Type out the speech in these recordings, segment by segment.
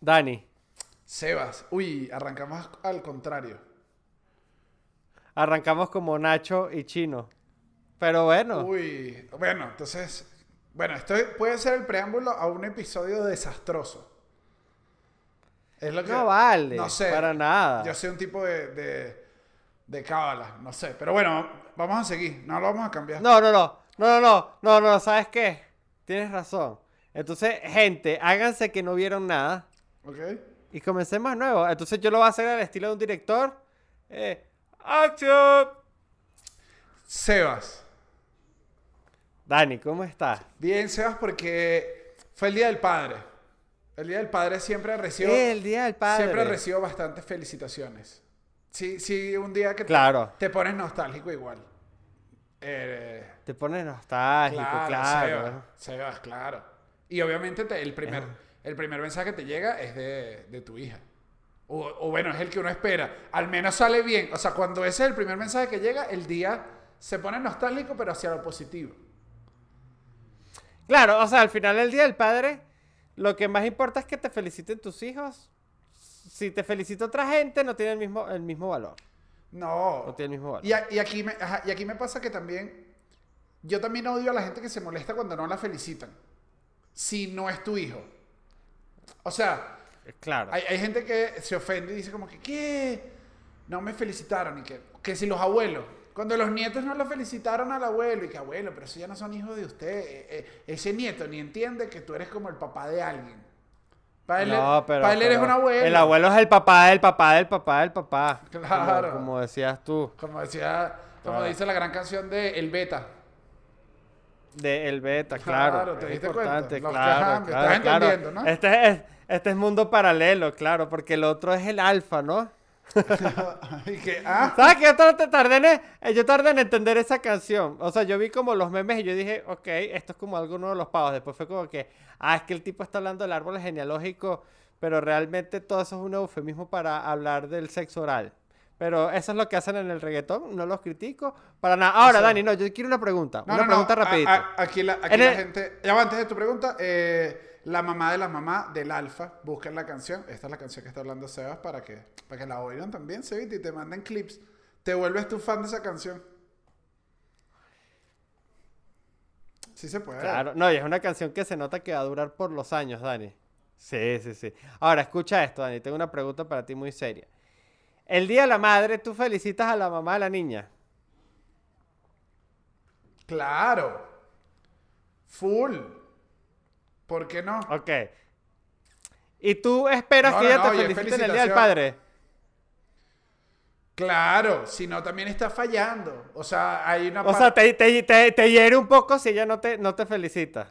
Dani, Sebas. Uy, arrancamos al contrario. arrancamos como Nacho y Chino. Pero bueno, Uy, bueno, entonces, bueno, esto puede ser el preámbulo a un episodio desastroso. Es lo que... no vale. No sé. Para nada. Yo soy un tipo de, de, de cábala, no sé. Pero bueno, vamos a seguir, no lo vamos a cambiar. No, no, no. No, no, no. No, no, ¿sabes qué? Tienes razón. Entonces, gente, háganse que no vieron nada ¿Ok? y comencemos nuevo. Entonces yo lo voy a hacer al estilo de un director. Eh, ¡Acción! Sebas. Dani, ¿cómo estás? Bien, Sebas, porque fue el Día del Padre. El Día del Padre siempre recibo, El Día del Padre. siempre recibo bastantes felicitaciones. Sí, sí, un día que te- Claro. te pones nostálgico igual. Eh, Te pones nostálgico, claro. claro, Sebas, Sebas, claro. Y obviamente te- el, primer, el primer mensaje que te llega es de, de tu hija. O, o bueno, es el que uno espera. Al menos sale bien. O sea, cuando ese es el primer mensaje que llega, el día se pone nostálgico, pero hacia lo positivo. Claro, o sea, al final del Día del Padre, lo que más importa es que te feliciten tus hijos. Si te felicita otra gente, no tiene el mismo, el mismo valor. No. No tiene el mismo valor. Y, a- y aquí me, ajá, y aquí me pasa que también. Yo también odio a la gente que se molesta cuando no la felicitan. Si no es tu hijo. O sea, Claro. hay, hay gente que se ofende y dice como que, ¿qué? No me felicitaron. Y que, que si los abuelos. Cuando los nietos no lo felicitaron al abuelo. Y que abuelo, pero eso ya no son hijos de usted. eh, eh, ese nieto ni entiende que tú eres como el papá de alguien. Para él, No, pero, para él eres un abuelo. El abuelo es el papá del papá del papá del papá. Como- Claro. Como, decías tú. Como decía, como Claro. dice la gran canción de El Beta. De el beta, claro. Claro, ¿te es diste importante, cuenta? Claro, claro, entendiendo, ¿no? Este es, este es mundo paralelo, claro, porque el otro es el alfa, ¿no? y que, ah, ¿Sabes que yo tar- tardé en, eh, yo tardé en entender esa canción? O sea, yo vi como los memes y yo dije, ok, esto es como alguno de los pavos. Después fue como que, ah, es que el tipo está hablando del árbol genealógico, pero realmente todo eso es un eufemismo para hablar del sexo oral. Pero eso es lo que hacen en el reggaetón, no los critico para nada. Ahora, O sea- Dani, no, yo quiero una pregunta. no, una no, pregunta no, a- rapidito. a- aquí la, aquí En la el- gente, ya va, antes de tu pregunta, eh, la mamá de la mamá del alfa, busquen la canción, esta es la canción que está hablando Sebas para que, para que la oigan también, Sebita, y te manden clips. Te vuelves tu fan de esa canción. Sí se puede. Claro, no, y es una canción que se nota que va a durar por los años, Dani. Sí, sí, sí. Ahora, escucha esto, Dani. Tengo una pregunta para ti muy seria. El día de la madre, tú felicitas a la mamá de la niña. Claro. Full. ¿Por qué no? Ok. ¿Y tú esperas No, que no, ella no, te felicite en el día del padre? Claro, si no también está fallando. O sea, hay una O sea, te, te, te, te hiere un poco si ella no te, no te felicita.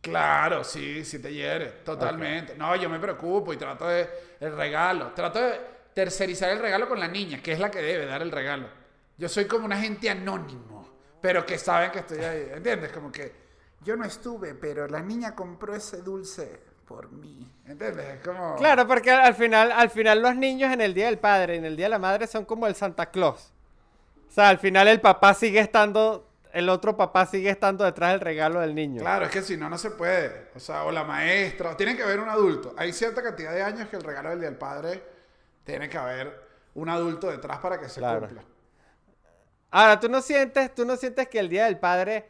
Claro, sí, sí te hiere, totalmente. No, yo me preocupo y trato de el regalo, trato de tercerizar el regalo con la niña, que es la que debe dar el regalo. Yo soy como un agente anónimo, pero que saben que estoy ahí, ¿entiendes? Como que yo no estuve, pero la niña compró ese dulce por mí, ¿entiendes? Es como Claro, porque al final, al final los niños en el día del padre y en el día de la madre son como el Santa Claus. O sea, al final el papá sigue estando, el otro papá sigue estando detrás del regalo del niño. Claro, es que si no, no se puede. O sea, o la maestra, o tiene que haber un adulto. Hay cierta cantidad de años que el regalo del Día del Padre tiene que haber un adulto detrás para que se Claro. cumpla. Ahora, tú no sientes, tú no sientes que el día del padre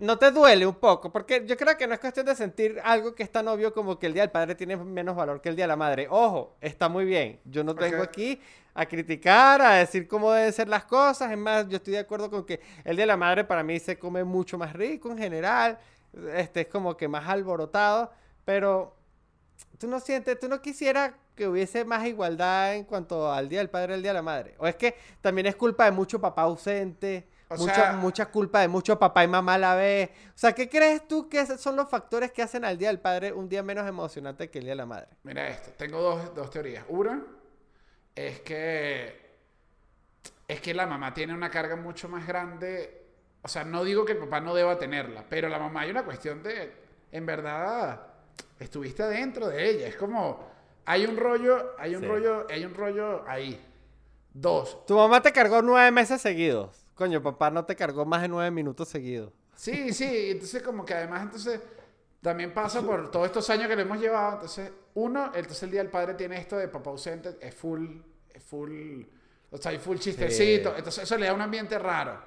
no te duele un poco, porque yo creo que no es cuestión de sentir algo que es tan obvio como que el día del padre tiene menos valor que el día de la madre. Ojo, está muy bien. Yo no vengo Ok. aquí a criticar, a decir cómo deben ser las cosas. Es más, yo estoy de acuerdo con que el día de la madre para mí se come mucho más rico en general. Este es como que más alborotado, pero tú no sientes, tú no quisieras que hubiese más igualdad en cuanto al día del padre y el día de la madre. O es que también es culpa de mucho papá ausente, O mucha, sea- mucha culpa de mucho papá y mamá a la vez. O sea, ¿qué crees tú que son los factores que hacen al día del padre un día menos emocionante que el día de la madre? Mira esto, tengo dos, dos teorías. Una es que es que la mamá tiene una carga mucho más grande. O sea, no digo que el papá no deba tenerla, pero la mamá hay una cuestión de, en verdad, estuviste adentro de ella. Es como, hay un rollo, hay un Sí. rollo, hay un rollo ahí. Dos, Tu mamá te cargó nueve meses seguidos. Coño, papá no te cargó más de nueve minutos seguidos. Sí, sí, entonces como que además entonces También pasa por todos estos años que le hemos llevado. Entonces, uno, entonces el Día del Padre tiene esto de papá ausente, es full, es full, o sea, hay full chistecito. Entonces, eso le da un ambiente raro.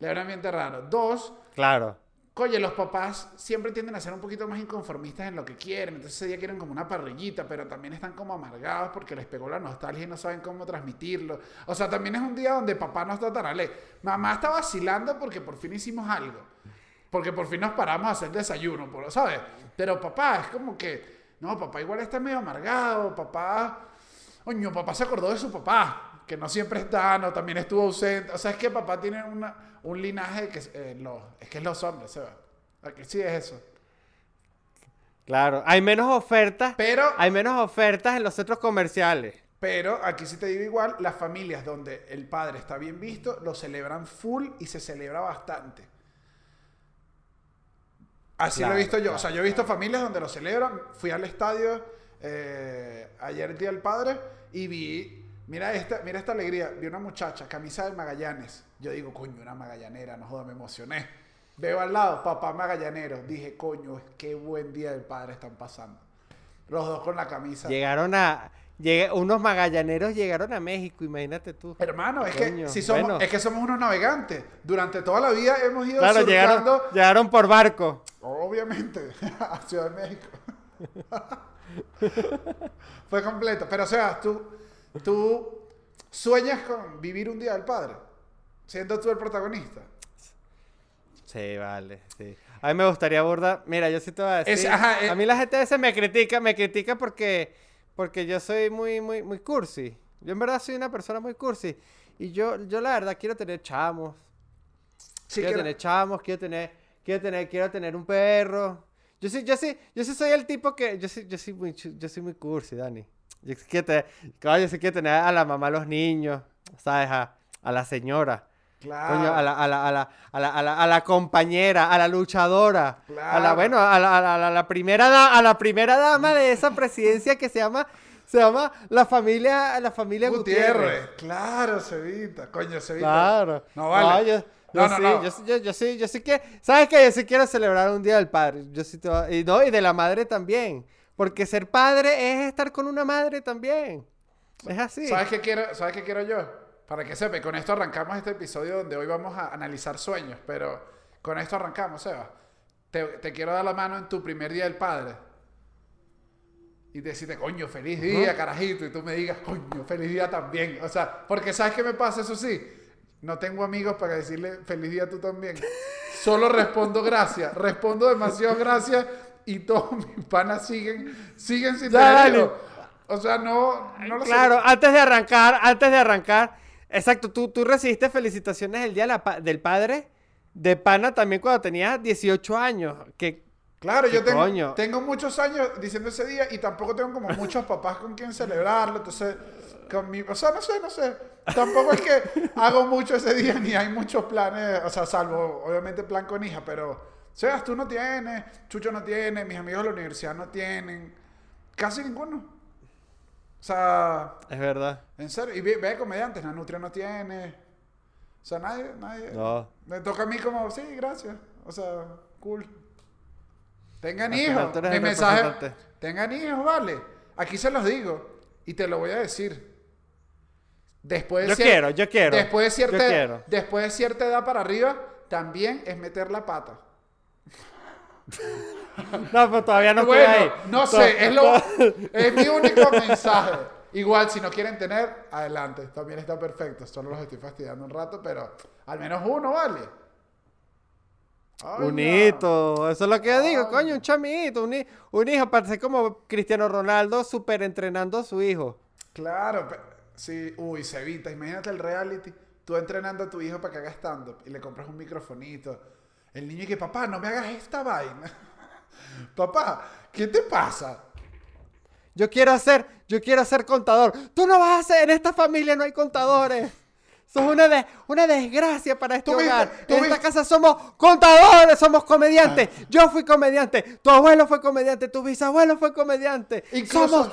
Le da un ambiente raro. Dos, Claro. Oye, los papás siempre tienden a ser un poquito más inconformistas en lo que quieren. Entonces ese día quieren como una parrillita, pero también están como amargados porque les pegó la nostalgia y no saben cómo transmitirlo. O sea, también es un día donde papá no está tan alegre. Mamá está vacilando porque por fin hicimos algo. Porque por fin nos paramos a hacer desayuno, ¿sabes? Pero papá es como que, no, papá igual está medio amargado. Papá, coño, papá se acordó de su papá, que no siempre está, no, también estuvo ausente. O sea, es que papá tiene una, un linaje que es, eh, los- es que es los hombres, ¿sabes? Aquí sí es eso. Claro. Hay menos ofertas. Pero, Hay menos ofertas en los centros comerciales. pero aquí sí te digo igual, las familias donde el padre está bien visto, lo celebran full y se celebra bastante. Así lo he visto yo. claro, o sea, yo he visto familias donde lo celebran. Fui al estadio eh, ayer el Día del Padre y vi, mira esta, mira esta alegría. Vi una muchacha, camisa del Magallanes. Yo digo, coño, una magallanera, no joda, me emocioné. Veo al lado, papá magallanero. Dije, coño, qué buen Día del Padre están pasando. Los dos con la camisa. Llegaron a. llegué- unos magallaneros llegaron a México, imagínate tú. Hermano, es que, si somos, bueno. es que somos unos navegantes. Durante toda la vida hemos ido Claro, llegaron, llegaron por barco. obviamente, a Ciudad de México. Fue completo. Pero, o sea, tú, tú sueñas con vivir un día del padre, siendo tú el protagonista. Sí, vale, sí. A mí me gustaría abordar. Mira, yo sí te voy a decir. Es- ajá, eh. A mí la gente a veces me critica, me critica porque, porque yo soy muy, muy, muy cursi. Yo en verdad soy una persona muy cursi. Y yo, yo la verdad quiero tener chamos. Sí, quiero tener chamos, quiero tener, quiero tener, quiero tener un perro. Yo sí, yo sí, yo sí soy el tipo que, yo sí, yo soy muy, yo soy muy cursi, Dani. Yo sí quiero tener, coño, yo sí quiero tener a la mamá, a los niños, ¿sabes? A, a la señora. Claro. Coño, a la, a la, a la, a la, a la, compañera, a la luchadora, a la, Claro. bueno, a la, a la, a la- la primera da- a la primera dama de esa presidencia que se llama, se llama la familia, la familia Gutiérrez. Gutiérrez. Claro, Cevita. Coño, Cevita. Claro. No vale. yo, No, yo no, sí, no. Yo, sí- yo, yo sí, yo sí que, ¿sabes qué? Yo sí quiero celebrar un día del padre. Yo sí te voy a- y no, y de la madre también. Porque ser padre es estar con una madre también. Es así. ¿Sabes qué quiero, ¿Sabes qué quiero yo? Para que sepa, con esto arrancamos este episodio donde hoy vamos a analizar sueños, pero con esto arrancamos, Seba. Te, te quiero dar la mano en tu primer día del padre. Y decirte, coño, feliz día, carajito. Y tú me digas, coño, feliz día también. O sea, porque ¿sabes qué me pasa? Eso sí, no tengo amigos para decirle feliz día tú también. Solo respondo gracias. Respondo demasiado gracias y todos mis panas siguen, siguen sin Ya. O sea, no, no lo sé. Claro, antes de arrancar, antes de arrancar, exacto, tú, tú recibiste felicitaciones el día la del padre de pana también cuando tenías 18 años. Que, Claro, yo ¿Qué tengo, tengo muchos años diciendo ese día y tampoco tengo como muchos papás con quien celebrarlo. Entonces, con mi, o sea, no sé, no sé. Tampoco es que hago mucho ese día ni hay muchos planes, o sea, salvo obviamente plan con hija, pero, Sebas, tú no tienes, Chucho no tiene, mis amigos de la universidad no tienen, casi ninguno. O sea, es verdad. en serio, y ve, ve comediantes, la Nutria no tiene. O sea, nadie, nadie. No. Me toca a mí como, sí, gracias. O sea, cool. Tengan Al hijos. Mi mensaje, tengan hijos, vale. Aquí se los digo. Y te lo voy a decir. Después de Yo cier- quiero, yo quiero. Después de, cierta, Yo quiero. después de cierta edad para arriba, también es meter la pata. No, pero todavía no estoy bueno, ahí. no sé, es, lo, es mi único mensaje. Igual, si no quieren tener, adelante. También está perfecto. Solo los estoy fastidiando un rato, pero al menos uno vale. Ay, Un no. hito, eso es lo que yo digo, Ay. coño, un chamito, un, hi- un hijo, para ser como Cristiano Ronaldo super entrenando a su hijo. Claro, pe- sí. Uy, Cevita, imagínate el reality. Tú entrenando a tu hijo para que haga stand-up y le compras un microfonito. El niño y que, papá, no me hagas esta vaina. papá, ¿qué te pasa? Yo quiero ser, yo quiero ser contador. Tú no vas a ser, en esta familia no hay contadores. Sos una, de, una desgracia para este viste- hogar. en esta casa somos contadores, somos comediantes. Yo fui comediante, tu abuelo fue comediante, tu bisabuelo fue comediante. Incluso- Somos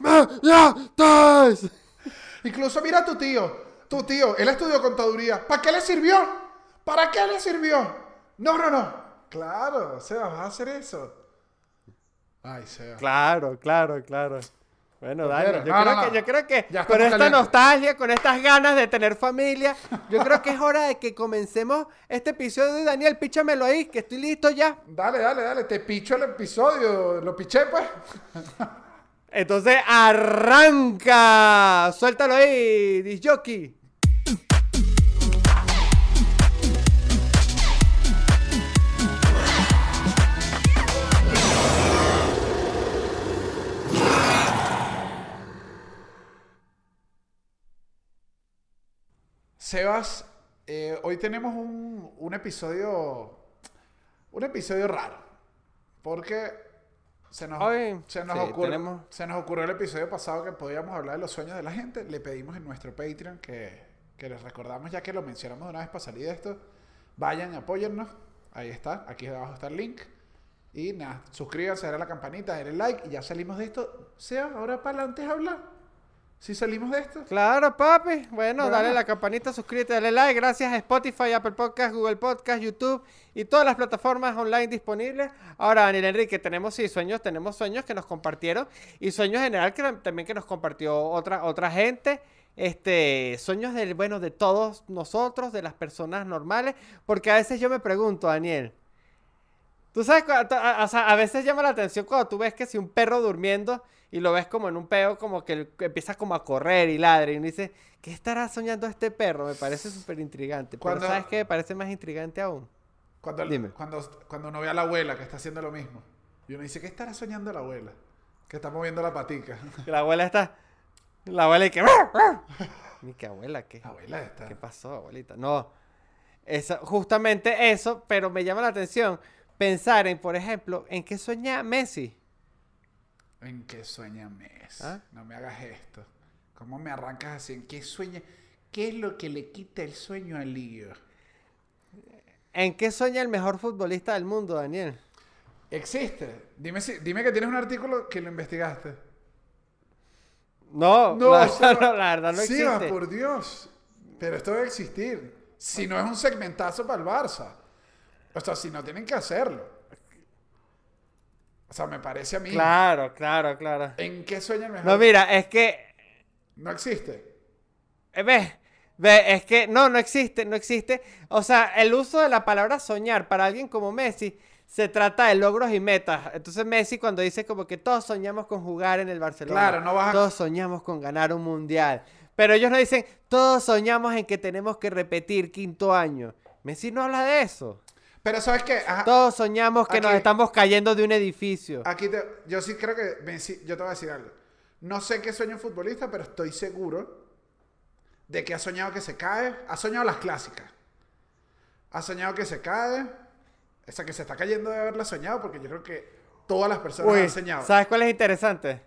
comediantes. Incluso mira a tu tío. Tu tío, él estudió contaduría. ¿Para qué le sirvió? ¿Para qué le sirvió? No, no, no. Claro, Sebas, vas a hacer eso. Ay, Sebas. Claro, claro, claro. Bueno, ¿Lo Dani, quieres? yo, No, creo no, que, yo creo que Ya con esta nostalgia, con estas ganas de tener familia, yo creo que es hora de que comencemos este episodio de Daniel. Píchamelo ahí, que estoy listo ya. Dale, dale, dale, te picho el episodio. Lo piché, pues. Entonces, arranca. Suéltalo ahí, disjockey. Sebas, eh, hoy tenemos un, un episodio. Un episodio raro. Porque se nos, Hoy, se nos sí, ocurre- tenemos- se nos ocurrió el episodio pasado que podíamos hablar de los sueños de la gente. Le pedimos en nuestro Patreon que, que les recordamos, ya que lo mencionamos de una vez para salir de esto. Vayan, apóyennos. Ahí está. Aquí abajo está el link. Y nada, suscríbanse, denle a la campanita, denle like y ya salimos de esto. Sea, ahora para adelante es hablar. Si salimos de esto. Claro, papi. Bueno, Bueno. dale la campanita, suscríbete, dale like. Gracias a Spotify, Apple Podcast, Google Podcast, YouTube y todas las plataformas online disponibles. Ahora, Daniel Enrique, tenemos sí sueños, tenemos sueños que nos compartieron y sueños en general que también que nos compartió otra, otra gente. Este, sueños de, bueno, de todos nosotros, de las personas normales, porque a veces yo me pregunto, Daniel, Tú sabes, o sea, a veces llama la atención cuando tú ves que si un perro durmiendo y lo ves como en un peo, como que empieza como a correr y ladra y uno dice, ¿qué estará soñando este perro? Me parece súper intrigante. Pero Cuando- ¿sabes qué? Me parece más intrigante aún. Cuando, Dime. Cuando, cuando uno ve a la abuela que está haciendo lo mismo. Y uno dice, ¿qué estará soñando la abuela? Que está moviendo la patica. La abuela está... La abuela y que... Ni que abuela, ¿qué? La abuela está. ¿Qué pasó, abuelita? No. Eso, justamente eso, pero me llama la atención pensar en, por ejemplo, en qué sueña Messi. ¿En qué sueña Messi? ¿Ah? No me hagas esto. ¿Cómo me arrancas así? ¿En qué sueña? ¿Qué es lo que le quita el sueño al lío? ¿En qué sueña el mejor futbolista del mundo, Daniel? ¿Existe? Dime, si, dime que tienes un artículo que lo investigaste. No, No, la, Seba. no, la verdad no Sí, existe. va, por Dios. Pero esto debe existir. Si no es un segmentazo para el Barça. O sea, si no tienen que hacerlo. O sea, me parece a mí. Claro, claro, claro. ¿En qué sueña el mejor? No, mira, es que, No existe. eh, ve, ve, es que no, no existe, no existe. O sea, el uso de la palabra soñar para alguien como Messi se trata de logros y metas. Entonces Messi cuando dice como que todos soñamos con jugar en el Barcelona, Claro, no vas a- todos soñamos con ganar un mundial. Pero ellos no dicen, todos soñamos en que tenemos que repetir quinto año. Messi no habla de eso. Pero ¿sabes? Ajá, Todos soñamos que nos estamos cayendo de un edificio. Aquí te- yo sí creo que yo te voy a decir algo. No sé qué sueña un futbolista, pero estoy seguro de que ha soñado que se cae. Ha soñado las clásicas. Ha soñado que se cae. Esa que se está cayendo de haberla soñado, porque yo creo que todas las personas Uy, han soñado. ¿sabes cuál es interesante?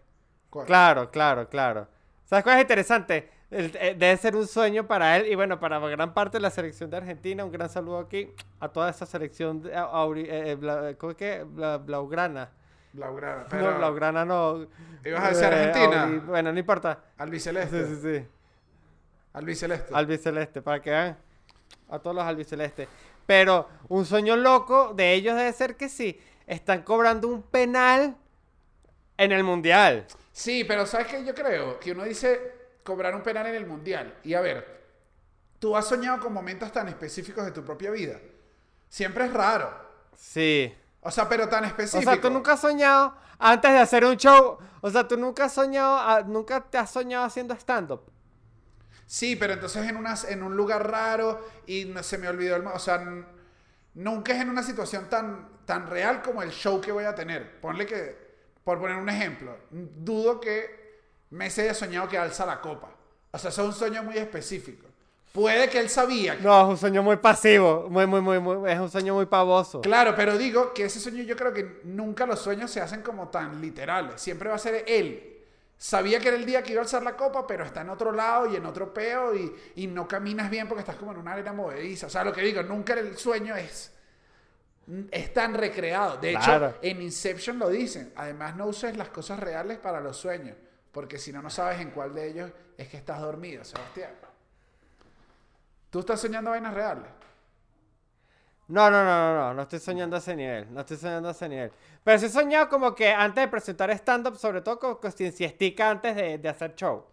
¿Cuál? Claro, claro, claro. ¿Sabes cuál es interesante? Eh, debe ser un sueño para él y bueno, para gran parte de la selección de Argentina. Un gran saludo aquí a toda esa selección de, a- eh, eh, bla- ¿cómo es que? Bla- Blaugrana. Blaugrana. Pero No, Blaugrana no. ¿Ibas a decir Eh, Argentina? auri- bueno, no importa. Sí, albiceleste. sí, sí. Albiceleste. Albiceleste, para que vean a todos los albicelestes. Pero un sueño loco de ellos debe ser que sí, están cobrando un penal en el mundial. Sí, pero ¿sabes qué? Yo creo que uno dice cobrar un penal en el mundial. Y a ver, tú has soñado con momentos tan específicos de tu propia vida. Siempre es raro. Sí. O sea, pero tan O específico. sea, tú nunca has soñado antes de hacer un show. O sea, tú nunca has soñado, nunca te has soñado haciendo stand-up. Sí, pero entonces en, en un lugar raro y se me olvidó el... O sea, nunca es en una situación tan, tan real como el show que voy a tener. Ponle que, por poner un ejemplo, dudo que Messi haya soñado que alza la copa. O sea, eso es un sueño muy específico. Puede que él sabía que No, es un sueño muy pasivo. Muy, muy, muy, muy. Es un sueño muy pavoso. Claro, pero digo que ese sueño yo creo que nunca los sueños se hacen como tan literales. Siempre va a ser él. Sabía que era el día que iba a alzar la copa, pero está en otro lado y en otro peo y, y no caminas bien porque estás como en una arena movediza. O sea, lo que digo, nunca el sueño es, es tan recreado. De Claro. hecho, en Inception lo dicen. Además, no uses las cosas reales para los sueños, porque si no, no sabes en cuál de ellos es que estás dormido, Sebastián. ¿Tú estás soñando vainas reales? No, no, no, no, no, no estoy soñando a ese nivel, no estoy soñando a ese nivel. Pero sí he soñado como que antes de presentar stand-up, sobre todo con, con siestica antes de, de hacer show.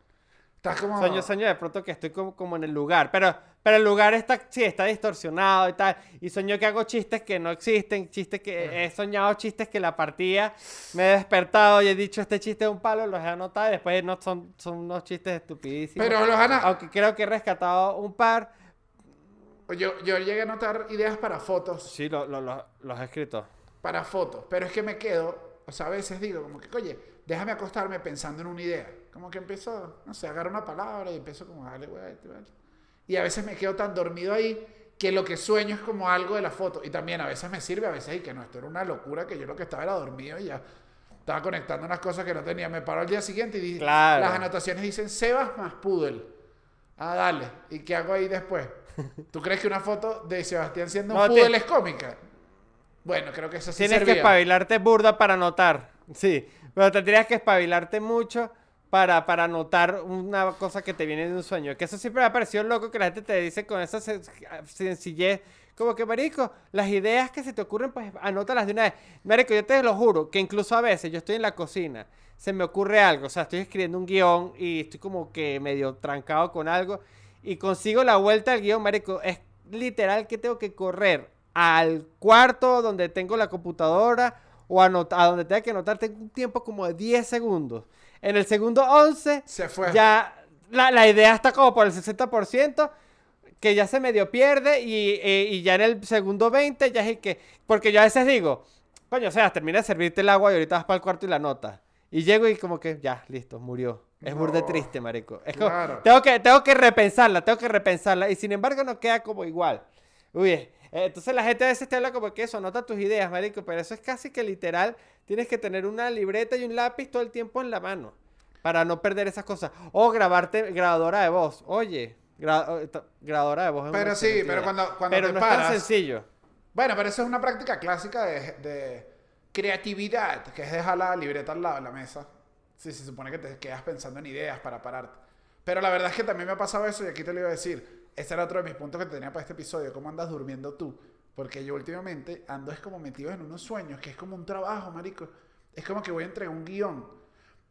Estás como... Sueño, sueño de pronto que estoy como, como en el lugar, pero, pero el lugar está, sí, está distorsionado y tal. Y sueño que hago chistes que no existen, chistes que he soñado chistes que la partida me he despertado y he dicho este chiste es un palo, los he anotado y después no son, son unos chistes estupidísimos. Pero los han... Aunque creo que he rescatado un par. Yo, yo llegué a anotar ideas para fotos. Sí, lo- lo- lo- los he escrito. para fotos, pero es que me quedo, o sea, a veces digo como que, oye, déjame acostarme pensando en una idea. Como que empiezo, no sé, agarro una palabra y empiezo como vuelta, vuelta. Y a veces me quedo tan dormido ahí que lo que sueño es como algo de la foto. Y también a veces me sirve, a veces y que no, esto era una locura que yo lo que estaba era dormido y ya estaba conectando unas cosas que no tenía. Me paro al día siguiente y di- Claro. las anotaciones dicen Sebas más Pudel. Ah, dale. ¿Y qué hago ahí después? ¿Tú crees que una foto de Sebastián siendo un No, te- Pudel es cómica? Bueno, creo que eso sí Tienes que servía. espabilarte burda para anotar. Sí, pero tendrías que espabilarte mucho para, para anotar una cosa que te viene de un sueño. Que eso siempre me ha parecido loco que la gente te dice con esa sen- sencillez. Como que, marico, las ideas que se te ocurren, pues anótalas de una vez. Marico, yo te lo juro que incluso a veces yo estoy en la cocina, se me ocurre algo, o sea, estoy escribiendo un guion y estoy como que medio trancado con algo y consigo la vuelta al guion, marico, es literal que tengo que correr al cuarto donde tengo la computadora o anota- a donde tenga que anotar, tengo un tiempo como de 10 segundos. En el segundo 11 Se fue. ya la, la idea está como por el 60%, que ya se medio pierde y, eh, y ya en el segundo 20 ya es el que... Porque yo a veces digo, coño, o sea, termina de servirte el agua y ahorita vas para el cuarto y la notas. Y llego y como que ya, listo, murió. Es burde No. triste, marico. Es como, Claro. tengo, que, tengo que repensarla, tengo que repensarla. Y sin embargo no queda como igual. Uy, entonces la gente a veces te habla como que eso, anota tus ideas, marico. Pero eso es casi que literal. Tienes que tener una libreta y un lápiz todo el tiempo en la mano. Para no perder esas cosas. O grabarte grabadora de voz. Oye, gra- grabadora de voz. es Pero sí, pero cuando- cuando Pero te no es tan sencillo. Bueno, pero eso es una práctica clásica de, de creatividad, que es dejar la libreta al lado de la mesa. Sí, se supone que te quedas pensando en ideas para pararte. Pero la verdad es que también me ha pasado eso y aquí te lo iba a decir. Este era otro de mis puntos que tenía para este episodio. ¿Cómo andas durmiendo tú? Porque yo últimamente ando es como metido en unos sueños, que es como un trabajo, marico. Es como que voy a entregar un guion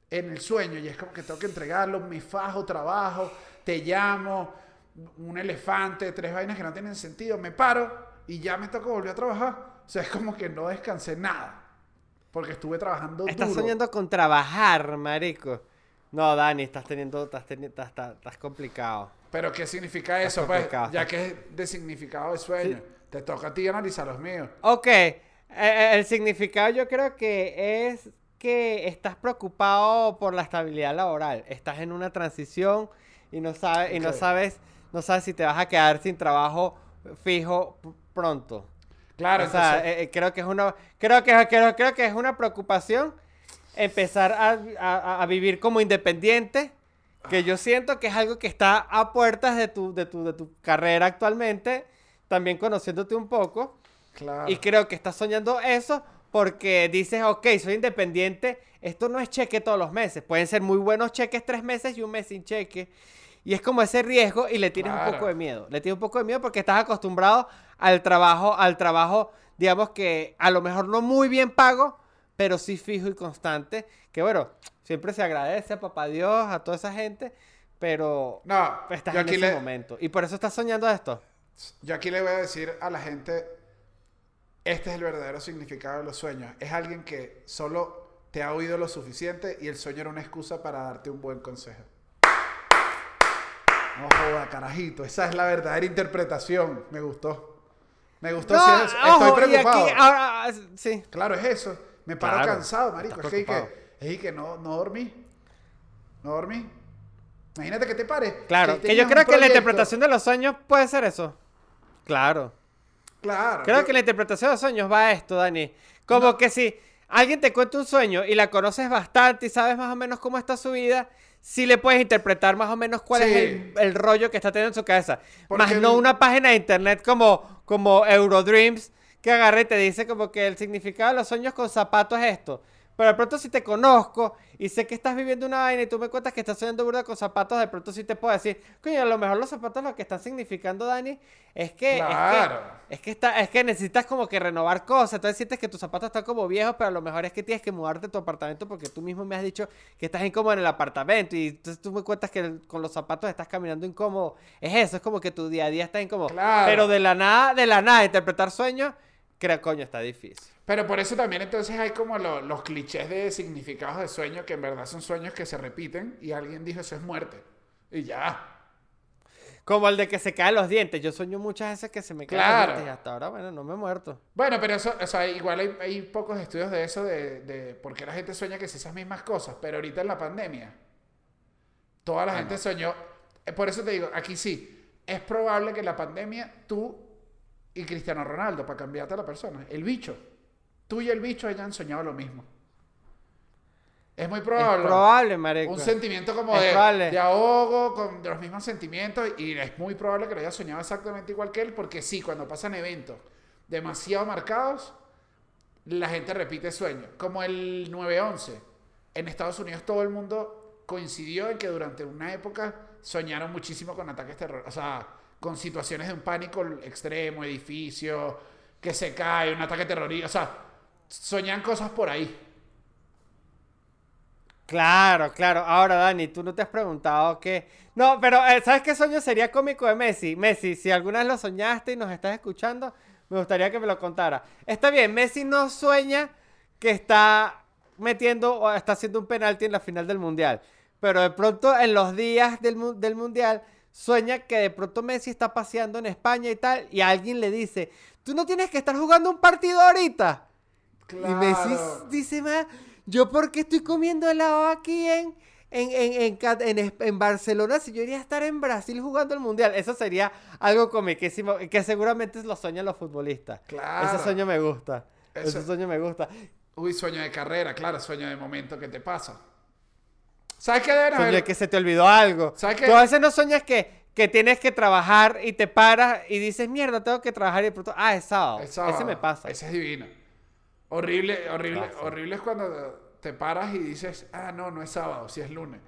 en el sueño y es como que tengo que entregarlo, me fajo, trabajo, te llamo, un elefante, tres vainas que no tienen sentido, me paro y ya me toca volver a trabajar. O sea, es como que no descansé nada. Porque estuve trabajando Estás duro. soñando con trabajar, marico. No, Dani, estás teniendo, estás teniendo, estás, estás- estás complicado. Pero ¿qué significa eso? Pues, ya que es de significado de sueño. Te toca a ti analizar los míos. Ok, eh, eh, el significado yo creo que es que estás preocupado por la estabilidad laboral. Estás en una transición y no sabes, y no sabes, no sabes si te vas a quedar sin trabajo fijo pronto. Claro, o sea, entonces- eh, creo que es una, creo que, creo, creo que es una preocupación empezar a, a- a vivir como independiente, que yo siento que es algo que está a puertas de tu, de tu, de tu carrera actualmente, también conociéndote un poco. claro. Y creo que estás soñando eso porque dices, ok, soy independiente, esto no es cheque todos los meses, pueden ser muy buenos cheques tres meses y un mes sin cheque. Y es como ese riesgo y le tienes un Claro. poco de miedo. Le tienes un poco de miedo porque estás acostumbrado al trabajo, al trabajo, digamos que a lo mejor no muy bien pago, pero sí fijo y constante. Que bueno, siempre se agradece a papá Dios, a toda esa gente, pero no, estás yo en ese le, momento. Y por eso estás soñando esto. yo aquí le voy a decir a la gente, este es el verdadero significado de los sueños. Es alguien que solo te ha oído lo suficiente y el sueño era una excusa para darte un buen consejo. No joda, carajito. Esa es la verdadera interpretación. Me gustó. Me gustó. No, es- ojo, Estoy y preocupado. aquí, ahora, ah, sí. Claro, es eso. Me paro Claro, cansado, marico. Es que, es que no, no dormí. No dormí. Imagínate que te pares. Claro, que yo creo que la interpretación de los sueños puede ser eso. Claro. Claro. Creo yo- que la interpretación de los sueños va a esto, Dani. Como que si alguien te cuenta un sueño y la conoces bastante y sabes más o menos cómo está su vida, sí le puedes interpretar más o menos cuál es el, el rollo que está teniendo en su cabeza. Porque más no una página de internet como, como Eurodreams que agarra y te dice como que el significado de los sueños con zapatos es esto. Pero de pronto si te conozco y sé que estás viviendo una vaina y tú me cuentas que estás soñando burda con zapatos, de pronto sí te puedo decir, coño, a lo mejor los zapatos lo que están significando, Dani, es que, Claro. es que, es que, está, es que necesitas como que renovar cosas. Entonces sientes que tus zapatos están como viejos, pero a lo mejor es que tienes que mudarte de tu apartamento porque tú mismo me has dicho que estás incómodo en el apartamento y entonces tú me cuentas que con los zapatos estás caminando incómodo. Es eso, es como que tu día a día está incómodo. Claro. Pero de la nada, de la nada, interpretar sueños, creo, coño, está difícil. Pero por eso también entonces hay como lo- los clichés de significados de sueño que en verdad son sueños que se repiten y alguien dijo eso es muerte. Y ya. Como el de que se caen los dientes. Yo sueño muchas veces que se me caen Claro. los dientes y hasta ahora, bueno, no me he muerto. Bueno, pero eso, o sea, igual hay, hay pocos estudios de eso, de, de por qué la gente sueña que es esas mismas cosas, pero ahorita en la pandemia, toda la gente soñó, eh, por eso te digo, aquí sí, es probable que en la pandemia tú y Cristiano Ronaldo, para cambiarte a la persona, el bicho, tú y el bicho hayan soñado lo mismo. Es muy probable. Es probable, marico. Un sentimiento como de, de ahogo, con de los mismos sentimientos, y es muy probable que lo haya soñado exactamente igual que él, porque sí, cuando pasan eventos demasiado marcados, la gente repite sueños. Como el 9-11. En Estados Unidos todo el mundo coincidió en que durante una época soñaron muchísimo con ataques terroristas, o sea, con situaciones de un pánico extremo, edificio, que se cae, un ataque terrorista, o sea, soñan cosas por ahí. Claro, claro. Ahora, Dani, tú no te has preguntado qué. No, pero eh, ¿sabes qué sueño sería cómico de Messi? Messi, si alguna vez lo soñaste y nos estás escuchando, me gustaría que me lo contara. Está bien, Messi no sueña que está metiendo o está haciendo un penalti en la final del mundial. Pero de pronto, en los días del, del mundial, sueña que de pronto Messi está paseando en España y tal, y alguien le dice: Tú no tienes que estar jugando un partido ahorita. Y Messi Claro. dice más, yo porque estoy comiendo helado aquí en, en, en, en, en Barcelona si yo iría a estar en Brasil jugando el Mundial. Eso sería algo comiquísimo que seguramente lo sueñan los futbolistas. Claro. Ese sueño me gusta. Eso- Ese sueño me gusta. Uy, sueño de carrera, claro, sueño de momento que te pasa. ¿Sabes qué deben haber? que se te olvidó algo. ¿Sabes qué? Tú a veces no sueñas que, que tienes que trabajar y te paras y dices, mierda, tengo que trabajar y pronto, ah, es sábado. Es sábado. Ese me pasa. Ese es divino. Horrible, horrible, Pasa. horrible es cuando te paras y dices, ah, no, no es sábado, si es lunes.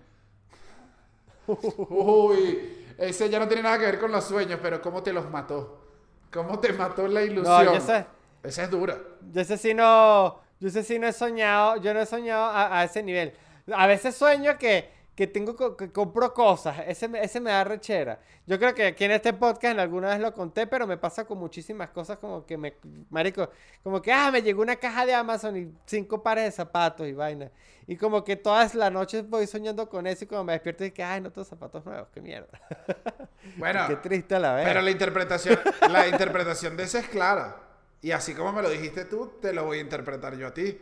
Uy, ese ya no tiene nada que ver con los sueños, pero cómo te los mató. ¿Cómo te mató la ilusión? yo sé. Esa es dura. Yo ese sí no, yo ese sí no he soñado, yo no he soñado a, a ese nivel. A veces sueño que, que tengo que compro cosas, ese, me- ese me da rechera. Yo creo que aquí en este podcast alguna vez lo conté, pero me pasa con muchísimas cosas como que me, marico, como que, ah, me llegó una caja de Amazon y cinco pares de zapatos y vaina. Y como que todas las noches voy soñando con eso y cuando me despierto y que, ay, no tengo zapatos nuevos, qué mierda. Bueno, qué triste a la vez. pero la interpretación, la interpretación de ese es clara. Y así como me lo dijiste tú, te lo voy a interpretar yo a ti.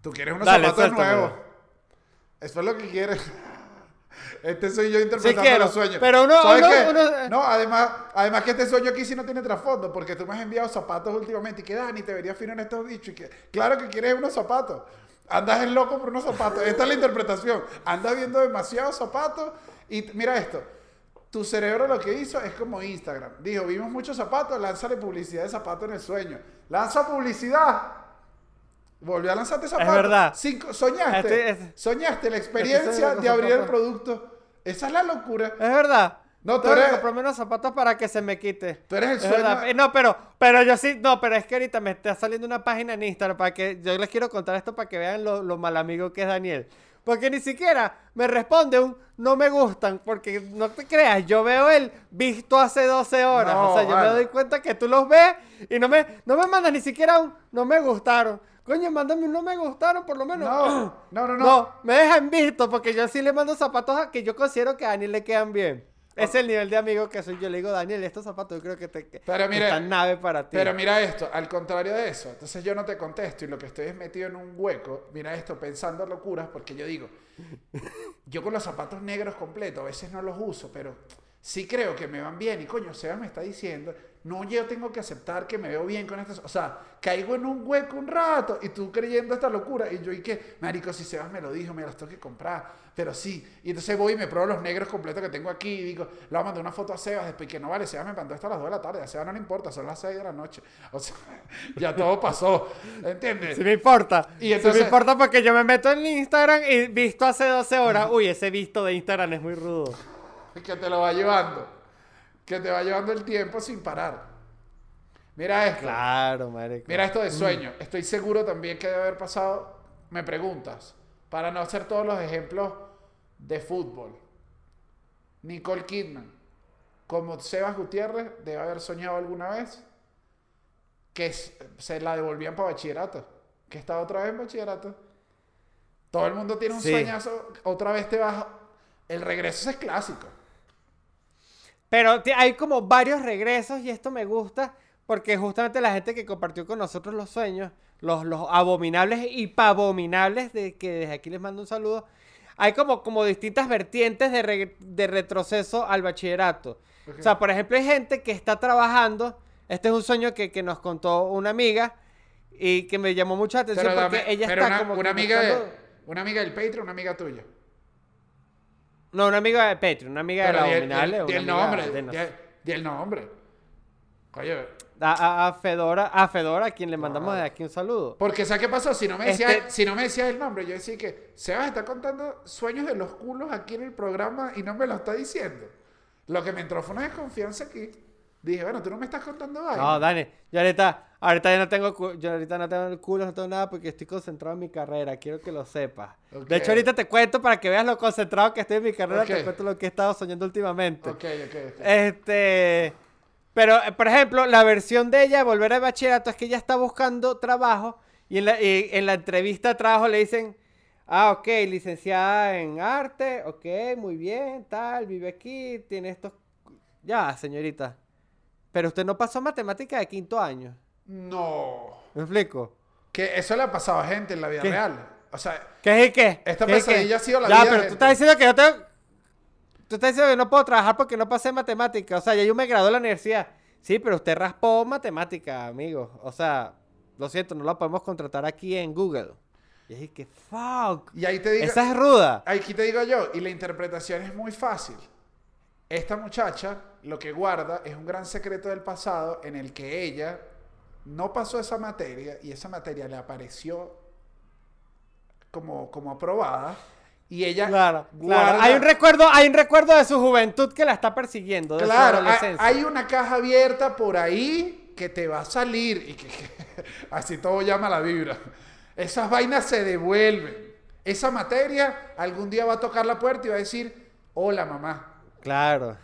Tú quieres unos Dale, zapatos nuevos. Eso es lo que quieres. Este soy yo interpretando quiero, los sueños. pero uno- ¿Sabes uno- qué? uno- No, además, además que este sueño aquí sí no tiene trasfondo, porque tú me has enviado zapatos últimamente y que Dani te vería fino en estos bichos. Y que, claro que quieres unos zapatos. Andas en loco por unos zapatos. Esta es la interpretación. Andas viendo demasiados zapatos y mira esto. Tu cerebro lo que hizo es como Instagram. Dijo, vimos muchos zapatos, lánzale publicidad de zapatos en el sueño. Lanza publicidad. Volvió a lanzarte zapatos. verdad. Cinco- soñaste. Este es- soñaste la experiencia de abrir el producto. Esa es la locura. Es verdad. No, tú Tengo eres- comprarme unos zapatos para que se me quite. Tú eres el Es sueño- No, pero, pero yo sí, no, pero es que ahorita me está saliendo una página en Instagram para que yo les quiero contar esto para que vean lo, lo mal amigo que es Daniel. Porque ni siquiera me responde un no me gustan, porque no te creas, yo veo el visto hace 12 horas. No, o sea, yo vale. me doy cuenta que tú los ves y no me, no me mandas ni siquiera un no me gustaron. Coño, mándame no me gustaron, por lo menos. No, no, no, no. No, me dejan visto porque yo sí le mando zapatos a que yo considero que a Daniel le quedan bien. Es el nivel de amigo que soy. Yo le digo, Daniel, estos zapatos yo creo que te que Pero mira- están nave para ti. Pero mira esto, al contrario de eso, entonces yo no te contesto y lo que estoy es metido en un hueco, mira esto, pensando locuras, porque yo digo, yo con los zapatos negros completos, a veces no los uso, pero sí creo que me van bien y coño, Sebas me está diciendo, no yo tengo que aceptar que me veo bien con estas, o sea, caigo en un hueco un rato y tú creyendo esta locura y yo y que, marico, si Sebas me lo dijo, me las tengo que comprar, pero sí, y entonces voy y me pruebo los negros completos que tengo aquí y digo, le voy a mandar una foto a Sebas después que no vale, Sebas me mandó hasta las 2 de la tarde, a Sebas no le importa, son las 6 de la noche, o sea, ya todo pasó, ¿entiendes? Sí me importa. Y Sí entonces- me importa porque yo me meto en Instagram y visto hace 12 horas. Uy, ese visto de Instagram es muy rudo. que te lo va llevando, que te va llevando el tiempo sin parar. Mira esto. Claro, marico. Mira esto de sueño. Estoy seguro también que debe haber pasado. Me preguntas. Para no hacer todos los ejemplos de fútbol. Nicole Kidman, como Sebas Gutiérrez, debe haber soñado alguna vez que se la devolvían para bachillerato. Que está otra vez en bachillerato. Todo el mundo tiene un Sí. sueñazo. Otra vez te vas. El regreso es clásico. Pero hay como varios regresos y esto me gusta porque justamente la gente que compartió con nosotros los sueños, los, los abominables y pavominables, de que desde aquí les mando un saludo, hay como, como distintas vertientes de, re- de retroceso al bachillerato. O sea, por ejemplo, hay gente que está trabajando, este es un sueño que, que nos contó una amiga y que me llamó mucho la atención Pero, porque ella pero está una, como... una que amiga de, una amiga del Patreon, una amiga tuya. No, una amiga de Patreon, una amiga de Pero la di el- abominable. di el- nombre. de di- el nombre. Oye, A, a- a Fedora, a Fedora, a quien le mandamos de aquí un saludo. porque ¿sabes qué pasó? Si no me decías Este- si no me decías el nombre, yo decía que Sebas está contando sueños de los culos aquí en el programa y no me lo está diciendo. Lo que me entró fue una desconfianza aquí. Dije, bueno, tú no me estás contando algo. No, Dani, yo ahorita, ahorita ya no tengo, yo ahorita no tengo el culo, no tengo nada porque estoy concentrado en mi carrera, quiero que lo sepas. De hecho, ahorita te cuento para que veas lo concentrado que estoy en mi carrera, Ok. te cuento lo que he estado soñando últimamente. ok, ok, ok. Este, pero, eh, por ejemplo, la versión de ella de volver al bachillerato es que ella está buscando trabajo y en la, y en la entrevista de trabajo le dicen, ah, ok, licenciada en arte, ok, muy bien, tal, vive aquí, tiene estos... Ya, señorita. Pero usted no pasó matemática de quinto año. No. ¿Me explico? Que eso le ha pasado a gente en la vida ¿Qué? real. O sea, ¿Qué es y qué? Esta ¿Qué es y qué? pesadilla ha sido la Ya, vida pero de- tú estás diciendo que yo tengo... Tú estás diciendo que no puedo trabajar porque no pasé matemática. O sea, ya yo me gradué de la universidad. Sí, pero usted raspó matemática, amigo. O sea, lo siento, no la podemos contratar aquí en Google. Y es que, fuck. y ahí te digo, Esa es ruda. aquí te digo yo, y la interpretación es muy fácil. Esta muchacha lo que guarda es un gran secreto del pasado en el que ella no pasó esa materia y esa materia le apareció como, como aprobada y ella Claro, guarda... claro. Hay un recuerdo, hay un recuerdo de su juventud que la está persiguiendo, de Claro, su hay, adolescencia. hay una caja abierta por ahí que te va a salir y que, que- así todo llama la vibra. Esas vainas se devuelven. Esa materia algún día va a tocar la puerta y va a decir, hola mamá. Claro.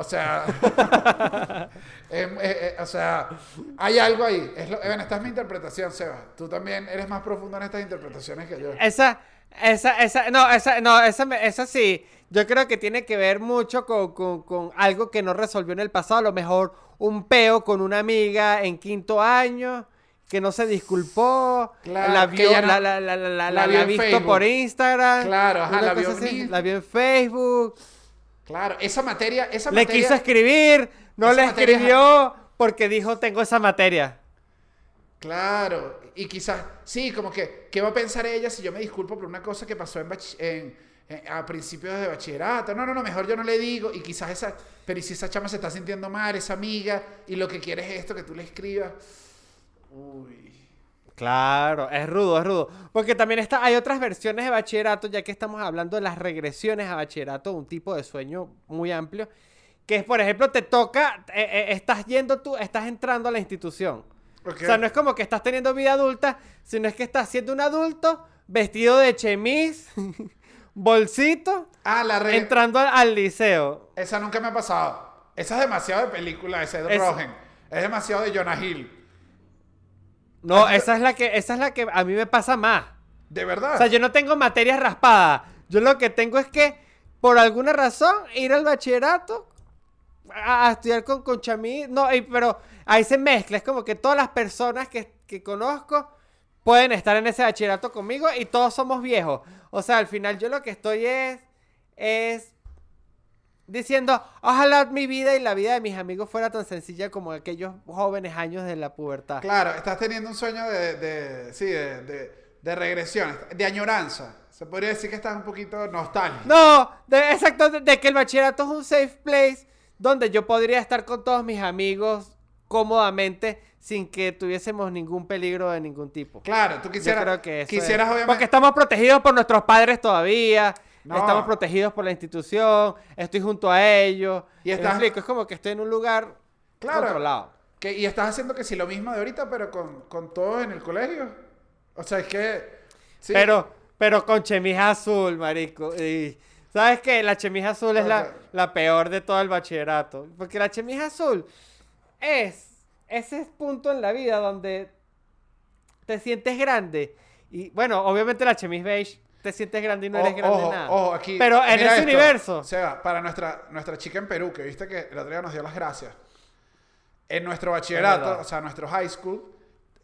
O sea, em, eh, eh, o sea, hay algo ahí. Es lo- esta es mi interpretación, Seba. Tú también eres más profundo en estas interpretaciones que yo. Esa, esa, esa, no, esa, no, esa, esa sí. Yo creo que tiene que ver mucho con, con- con algo que no resolvió en el pasado. A lo mejor un peo con una amiga en quinto año que no se disculpó. Claro, la vio, no- la, la, la, la, la- vio visto Facebook. por Instagram. Claro, ajá, la vio así. La vio en Facebook. Claro, esa materia, esa Le materia... quiso escribir. No le materia- escribió porque dijo tengo esa materia. Claro, y quizás, sí, como que, ¿qué va a pensar ella si yo me disculpo por una cosa que pasó en, bach- en- en- a principios de bachillerato? No, no, no, mejor yo no le digo, y quizás esa, pero ¿y si esa chama se está sintiendo mal, esa amiga, y lo que quiere es esto, que tú le escribas? Uy. Claro, es rudo, es rudo. Porque también está, hay otras versiones de bachillerato, ya que estamos hablando de las regresiones a bachillerato, un tipo de sueño muy amplio, que es, por ejemplo, te toca, eh, eh, estás yendo tú, estás entrando a la institución. O sea, no es como que estás teniendo vida adulta, sino es que estás siendo un adulto vestido de chemis, bolsito, Ah, la re... entrando al, al liceo. Esa nunca me ha pasado. Esa es demasiado de película, ese de Es- Rogen. Es demasiado de Jonah Hill. No, esa es la que, esa es la que a mí me pasa más. De verdad. O sea, yo no tengo materias raspadas. Yo lo que tengo es que, por alguna razón, ir al bachillerato a, a estudiar con, con chamí. No, y- pero ahí se mezcla. Es como que todas las personas que, que conozco pueden estar en ese bachillerato conmigo y todos somos viejos. O sea, al final yo lo que estoy es. es diciendo, ojalá mi vida y la vida de mis amigos fuera tan sencilla como aquellos jóvenes años de la pubertad. Claro, estás teniendo un sueño de, de sí, de, de, de regresión, de añoranza. Se podría decir que estás un poquito nostálgico. No, de, exacto, de, que el bachillerato es un safe place donde yo podría estar con todos mis amigos cómodamente sin que tuviésemos ningún peligro de ningún tipo. Claro, tú Yo quisieras, creo que eso quisieras es. obviamente... Porque estamos protegidos por nuestros padres todavía. No. Estamos protegidos por la institución. Estoy junto a ellos. Y ¿Me estás- explico? Es como que estoy en un lugar Claro. controlado. Que, y estás haciendo que si lo mismo de ahorita, pero con, con todos en el colegio. O sea, es que... sí. Pero, pero con chemise azul, marico. Y, ¿Sabes qué? La chemise azul es la, la peor de todo el bachillerato. Porque la chemise azul es ese punto en la vida donde te sientes grande. Y bueno, obviamente la chemise beige te sientes grande y no eres grande ojo, nada. ojo, aquí. Pero en ese esto. universo. O sea, para nuestra, nuestra chica en Perú, que viste que otro día nos dio las gracias. En nuestro bachillerato, o sea, nuestro high school,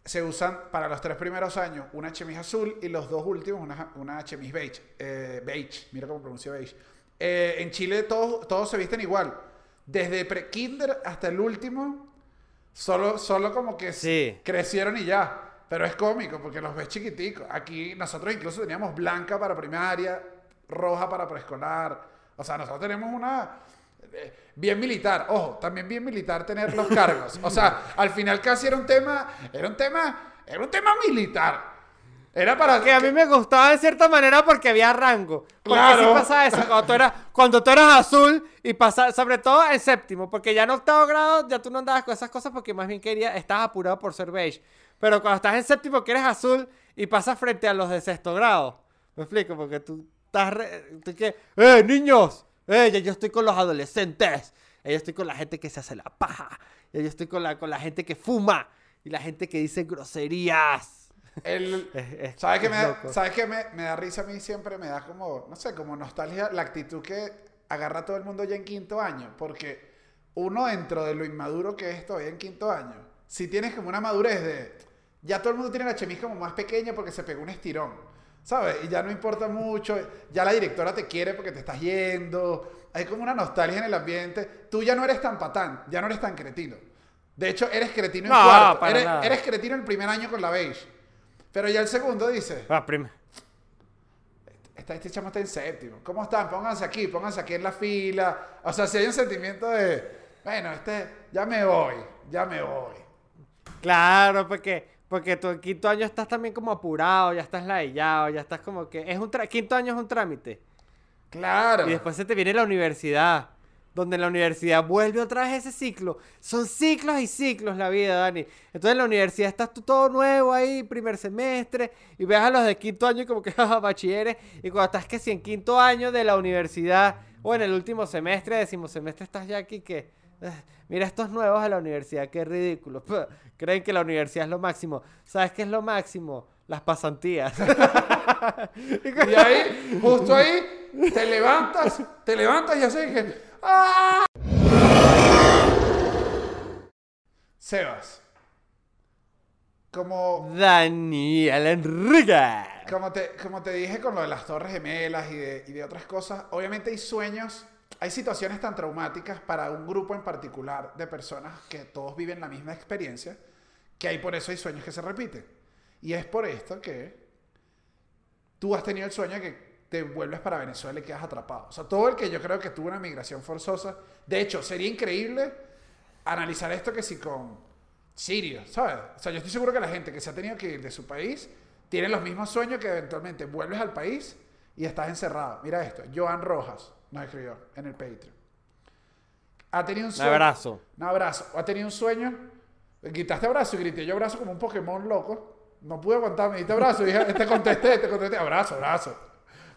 se usan para los tres primeros años una chemise azul y los dos últimos una, una chemise beige. Eh, beige, mira cómo pronuncio beige. Eh, en Chile todos, todos se visten igual. Desde pre-kinder hasta el último, solo, solo como que Sí. crecieron y ya. Pero es cómico porque los ves chiquiticos. Aquí nosotros incluso teníamos blanca para primaria, roja para preescolar. O sea, nosotros tenemos una... eh, Bien militar, ojo, también bien militar tener los cargos. O sea, al final casi era un tema, era un tema, era un tema militar. Era para Que a mí me gustaba de cierta manera porque había rango. Porque Claro. sí pasaba eso cuando tú eras, cuando tú eras azul y pasaba, sobre todo en séptimo, porque ya en octavo grado ya tú no andabas con esas cosas porque más bien querías, estabas apurado por ser beige. Pero cuando estás en séptimo que eres azul y pasas frente a los de sexto grado. Me explico, porque tú estás re- tú que, ¡eh, niños! ¡Eh, ya yo estoy con los adolescentes! Yo estoy con la gente que se hace la paja. Yo estoy con la, con la gente que fuma y la gente que dice groserías. El, Es- es- ¿Sabes qué, me da. ¿sabes me, me da risa a mí siempre? Me da como, no sé, como nostalgia la actitud que agarra todo el mundo ya en quinto año. Porque uno dentro de lo inmaduro que es todavía en quinto año, si tienes como una madurez de... Ya todo el mundo tiene la chemise como más pequeña porque se pegó un estirón. ¿Sabes? Y ya no importa mucho. Ya la directora te quiere porque te estás yendo. Hay como una nostalgia en el ambiente. Tú ya no eres tan patán, ya no eres tan cretino. De hecho, eres cretino en No, cuarto. para Eres, nada. eres cretino el primer año con la beige. Pero ya el segundo dice, Ah, prim- Esta- este chamo está en séptimo. ¿Cómo están? Pónganse aquí, pónganse aquí en la fila. O sea, si hay un sentimiento de, bueno, este, ya me voy, ya me voy. Claro, porque, porque tu quinto año estás también como apurado, ya estás ladillado, ya estás como que... Es un tra- quinto año es un trámite. Claro. Y después se te viene la universidad, donde en la universidad vuelve otra vez ese ciclo. Son ciclos y ciclos la vida, Dani. Entonces en la universidad estás tú todo nuevo ahí, primer semestre, y ves a los de quinto año como que bachilleres, y cuando estás que si en quinto año de la universidad, o en el último semestre, décimo semestre, estás ya aquí que... "Ah, Mira estos nuevos a la universidad, qué ridículo. Puh, Creen que la universidad es lo máximo. ¿Sabes qué es lo máximo? Las pasantías. Y ahí, justo ahí, te levantas, te levantas y así que, ¡ah! Sebas. Como, Daniel Enrique. como, te, como te dije con lo de las torres gemelas y de, y de otras cosas, obviamente hay sueños, hay situaciones tan traumáticas para un grupo en particular de personas que todos viven la misma experiencia, que hay por eso hay sueños que se repiten. Y es por esto que tú has tenido el sueño de que te vuelves para Venezuela y quedas atrapado. O sea, todo el que yo creo que tuvo una migración forzosa. De hecho, sería increíble analizar esto que si con Sirio, ¿sabes? O sea, yo estoy seguro que la gente que se ha tenido que ir de su país tiene los mismos sueños que eventualmente vuelves al país y estás encerrado. Mira esto, Joan Rojas nos escribió en el Patreon. Ha tenido un Un sueño. abrazo. Un abrazo. Ha tenido un sueño. Gritaste abrazo y grité yo abrazo como un Pokémon loco. No pude aguantar, me diste abrazo y dije, te contesté, te contesté. Abrazo, abrazo.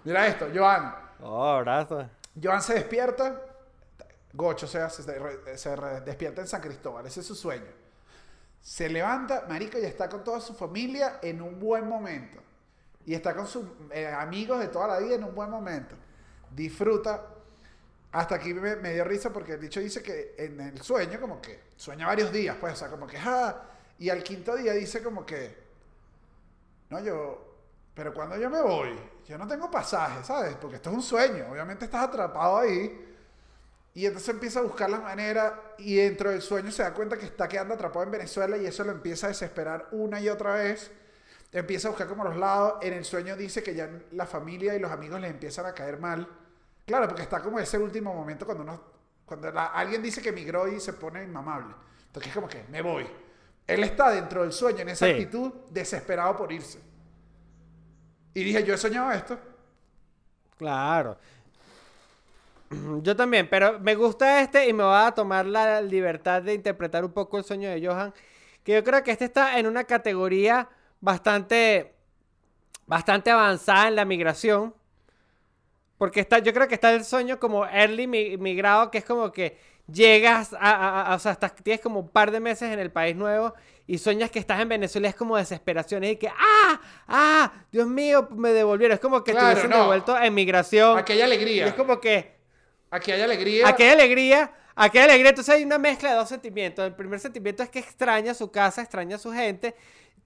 Mira esto, Joan. Oh, abrazo. Joan se despierta. Gocho se, hace- se, se despierta en San Cristóbal. Ese es su sueño. Se levanta, marico, y está con toda su familia en un buen momento. Y está con sus eh, amigos de toda la vida en un buen momento. Disfruta. Hasta aquí me, dio risa porque el dicho dice que en el sueño, como que sueña varios días, pues, o sea, como que, ah, y al quinto día dice como que, no, yo, pero cuando yo me voy, yo no tengo pasaje, ¿sabes? Porque esto es un sueño, obviamente estás atrapado ahí. Y entonces empieza a buscar la manera y dentro del sueño se da cuenta que está quedando atrapado en Venezuela y eso lo empieza a desesperar una y otra vez. Empieza a buscar como los lados. En el sueño dice que ya la familia y los amigos le empiezan a caer mal. Claro, porque está como ese último momento cuando uno, cuando la- alguien dice que migró y se pone inmamable. Entonces es como que me voy. Él está dentro del sueño en esa Sí. actitud desesperado por irse. Y dije, yo he soñado esto. Claro. Yo también, pero me gusta este y me voy a tomar la libertad de interpretar un poco el sueño de Johan. Que yo creo que este está en una categoría bastante, bastante avanzada en la migración. Porque está, yo creo que está el sueño como early mi- migrado, que es como que llegas a, a- a- o sea, estás, tienes como un par de meses en el país nuevo y sueñas que estás en Venezuela, es como desesperación, y que, ah, ah, Dios mío, me devolvieron. Es como que te hubiesen no. devuelto en migración. Aquí hay Y alegría. es como que, Aquí hay alegría. aquí hay alegría, aquí hay alegría. Entonces hay una mezcla de dos sentimientos. El primer sentimiento es que extraña su casa, extraña a su gente.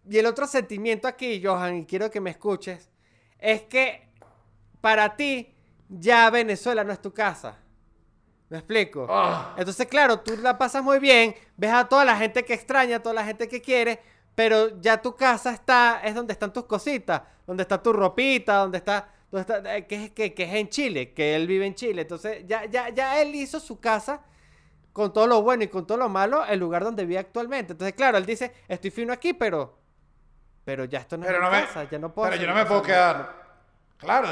Y el otro sentimiento aquí, Johan, y quiero que me escuches, es que para ti ya Venezuela no es tu casa. ¿Me explico? Ah. Entonces, claro, tú la pasas muy bien, ves a toda la gente que extraña, a toda la gente que quiere, pero ya tu casa está, es donde están tus cositas, donde está tu ropita, donde está, donde está eh, que, es, que, que es en Chile, que él vive en Chile. Entonces, ya, ya, ya él hizo su casa con todo lo bueno y con todo lo malo, el lugar donde vive actualmente. Entonces, claro, él dice, estoy fino aquí, pero, pero ya esto no Pero es no mi me, casa, ya no puedo. pero yo no me puedo pasando". quedar. Claro,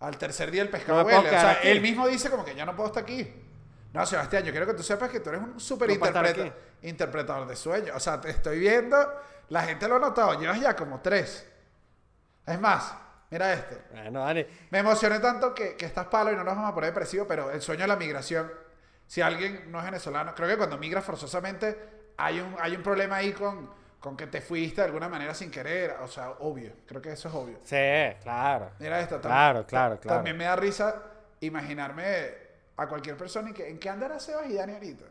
al tercer día el pescado No huele. O sea, aquí. él mismo dice como que ya no puedo estar aquí. No, Sebastián, yo quiero que tú sepas que tú eres un súper interpreta- interpretador de sueños. O sea, te estoy viendo, la gente lo ha notado, llevas ya como tres. Es más, mira este. Bueno, Dani, Me emocioné tanto que, que estás palo y no nos vamos a poner depresivo, pero el sueño de la migración, si alguien no es venezolano, creo que cuando migras forzosamente hay un, hay un problema ahí con, con que te fuiste de alguna manera sin querer, o sea, obvio, creo que eso es obvio. sí, claro. Mira esto, tam- Claro, claro, claro. También me da risa imaginarme a cualquier persona y que, ¿en qué andará Sebas y Dani ahorita?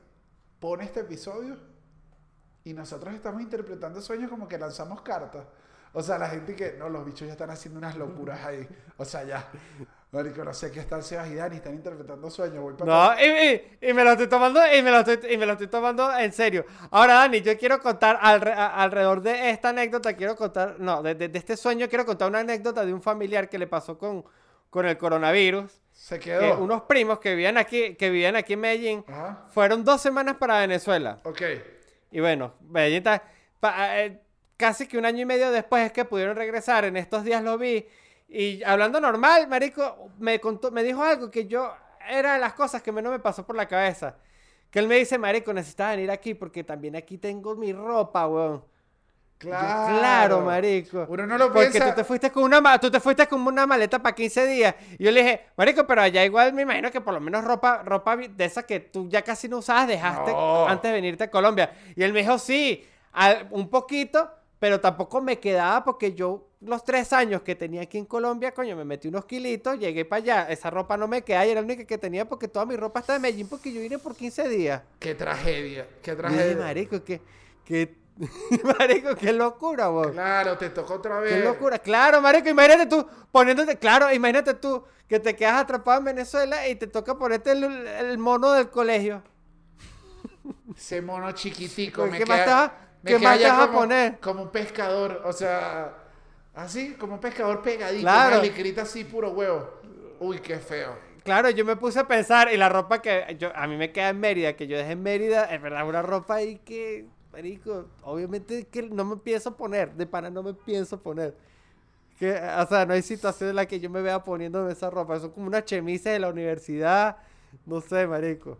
Pone este episodio y nosotros estamos interpretando sueños como que lanzamos cartas. O sea, la gente que, no, los bichos ya están haciendo unas locuras ahí. O sea, ya. Marico, no sé qué están Sebas y Dani, están interpretando sueños. Voy para No, y, y- y me lo estoy tomando, y me lo estoy, y me lo estoy tomando en serio. Ahora, Dani, yo quiero contar alre- a- alrededor de esta anécdota, quiero contar, no, de, de- de este sueño, quiero contar una anécdota de un familiar que le pasó con, con el coronavirus. Se Que quedó. unos primos que vivían aquí, que vivían aquí en Medellín, Ajá. fueron dos semanas para Venezuela. Ok. Y bueno, Medellín está- pa- eh, casi que un año y medio después es que pudieron regresar. En estos días lo vi. Y hablando normal, Marico, me, contó, me dijo algo que yo. Era de las cosas que no me pasó por la cabeza. Que él me dice, Marico, necesitas venir aquí porque también aquí tengo mi ropa, weón. Yo, Claro. claro, marico. Uno no lo Porque piensa. tú te fuiste con una tú te fuiste con una maleta para 15 días. Y yo le dije, marico, pero allá igual me imagino que por lo menos ropa ropa de esa que tú ya casi no usabas dejaste No. antes de venirte a Colombia. Y él me dijo, sí, un poquito, pero tampoco me quedaba porque yo los tres años que tenía aquí en Colombia, coño, me metí unos kilitos, llegué para allá, esa ropa no me queda y era la única que tenía porque toda mi ropa está de Medellín porque yo vine por 15 días. Qué tragedia. Qué tragedia. marico, que, que, marico, qué locura, weón. Claro, te tocó otra vez. Qué locura. Claro, marico, imagínate tú poniéndote, claro, imagínate tú que te quedas atrapado en Venezuela y te toca ponerte el, el mono del colegio. Ese mono chiquitico. Pues, me ¿qué más queda- qué más te a como- poner? Como un pescador, o sea, así, como un pescador pegadito, Claro. una licrita así, puro huevo. Uy, qué feo. Claro, yo me puse a pensar y la ropa que yo, a mí me queda en Mérida, que yo dejé en Mérida, es verdad, una ropa ahí que, marico, obviamente que no me pienso poner, de pana no me pienso poner. Que, o sea, no hay situación en la que yo me vea poniendo esa ropa, son como unas chemises de la universidad, no sé, marico,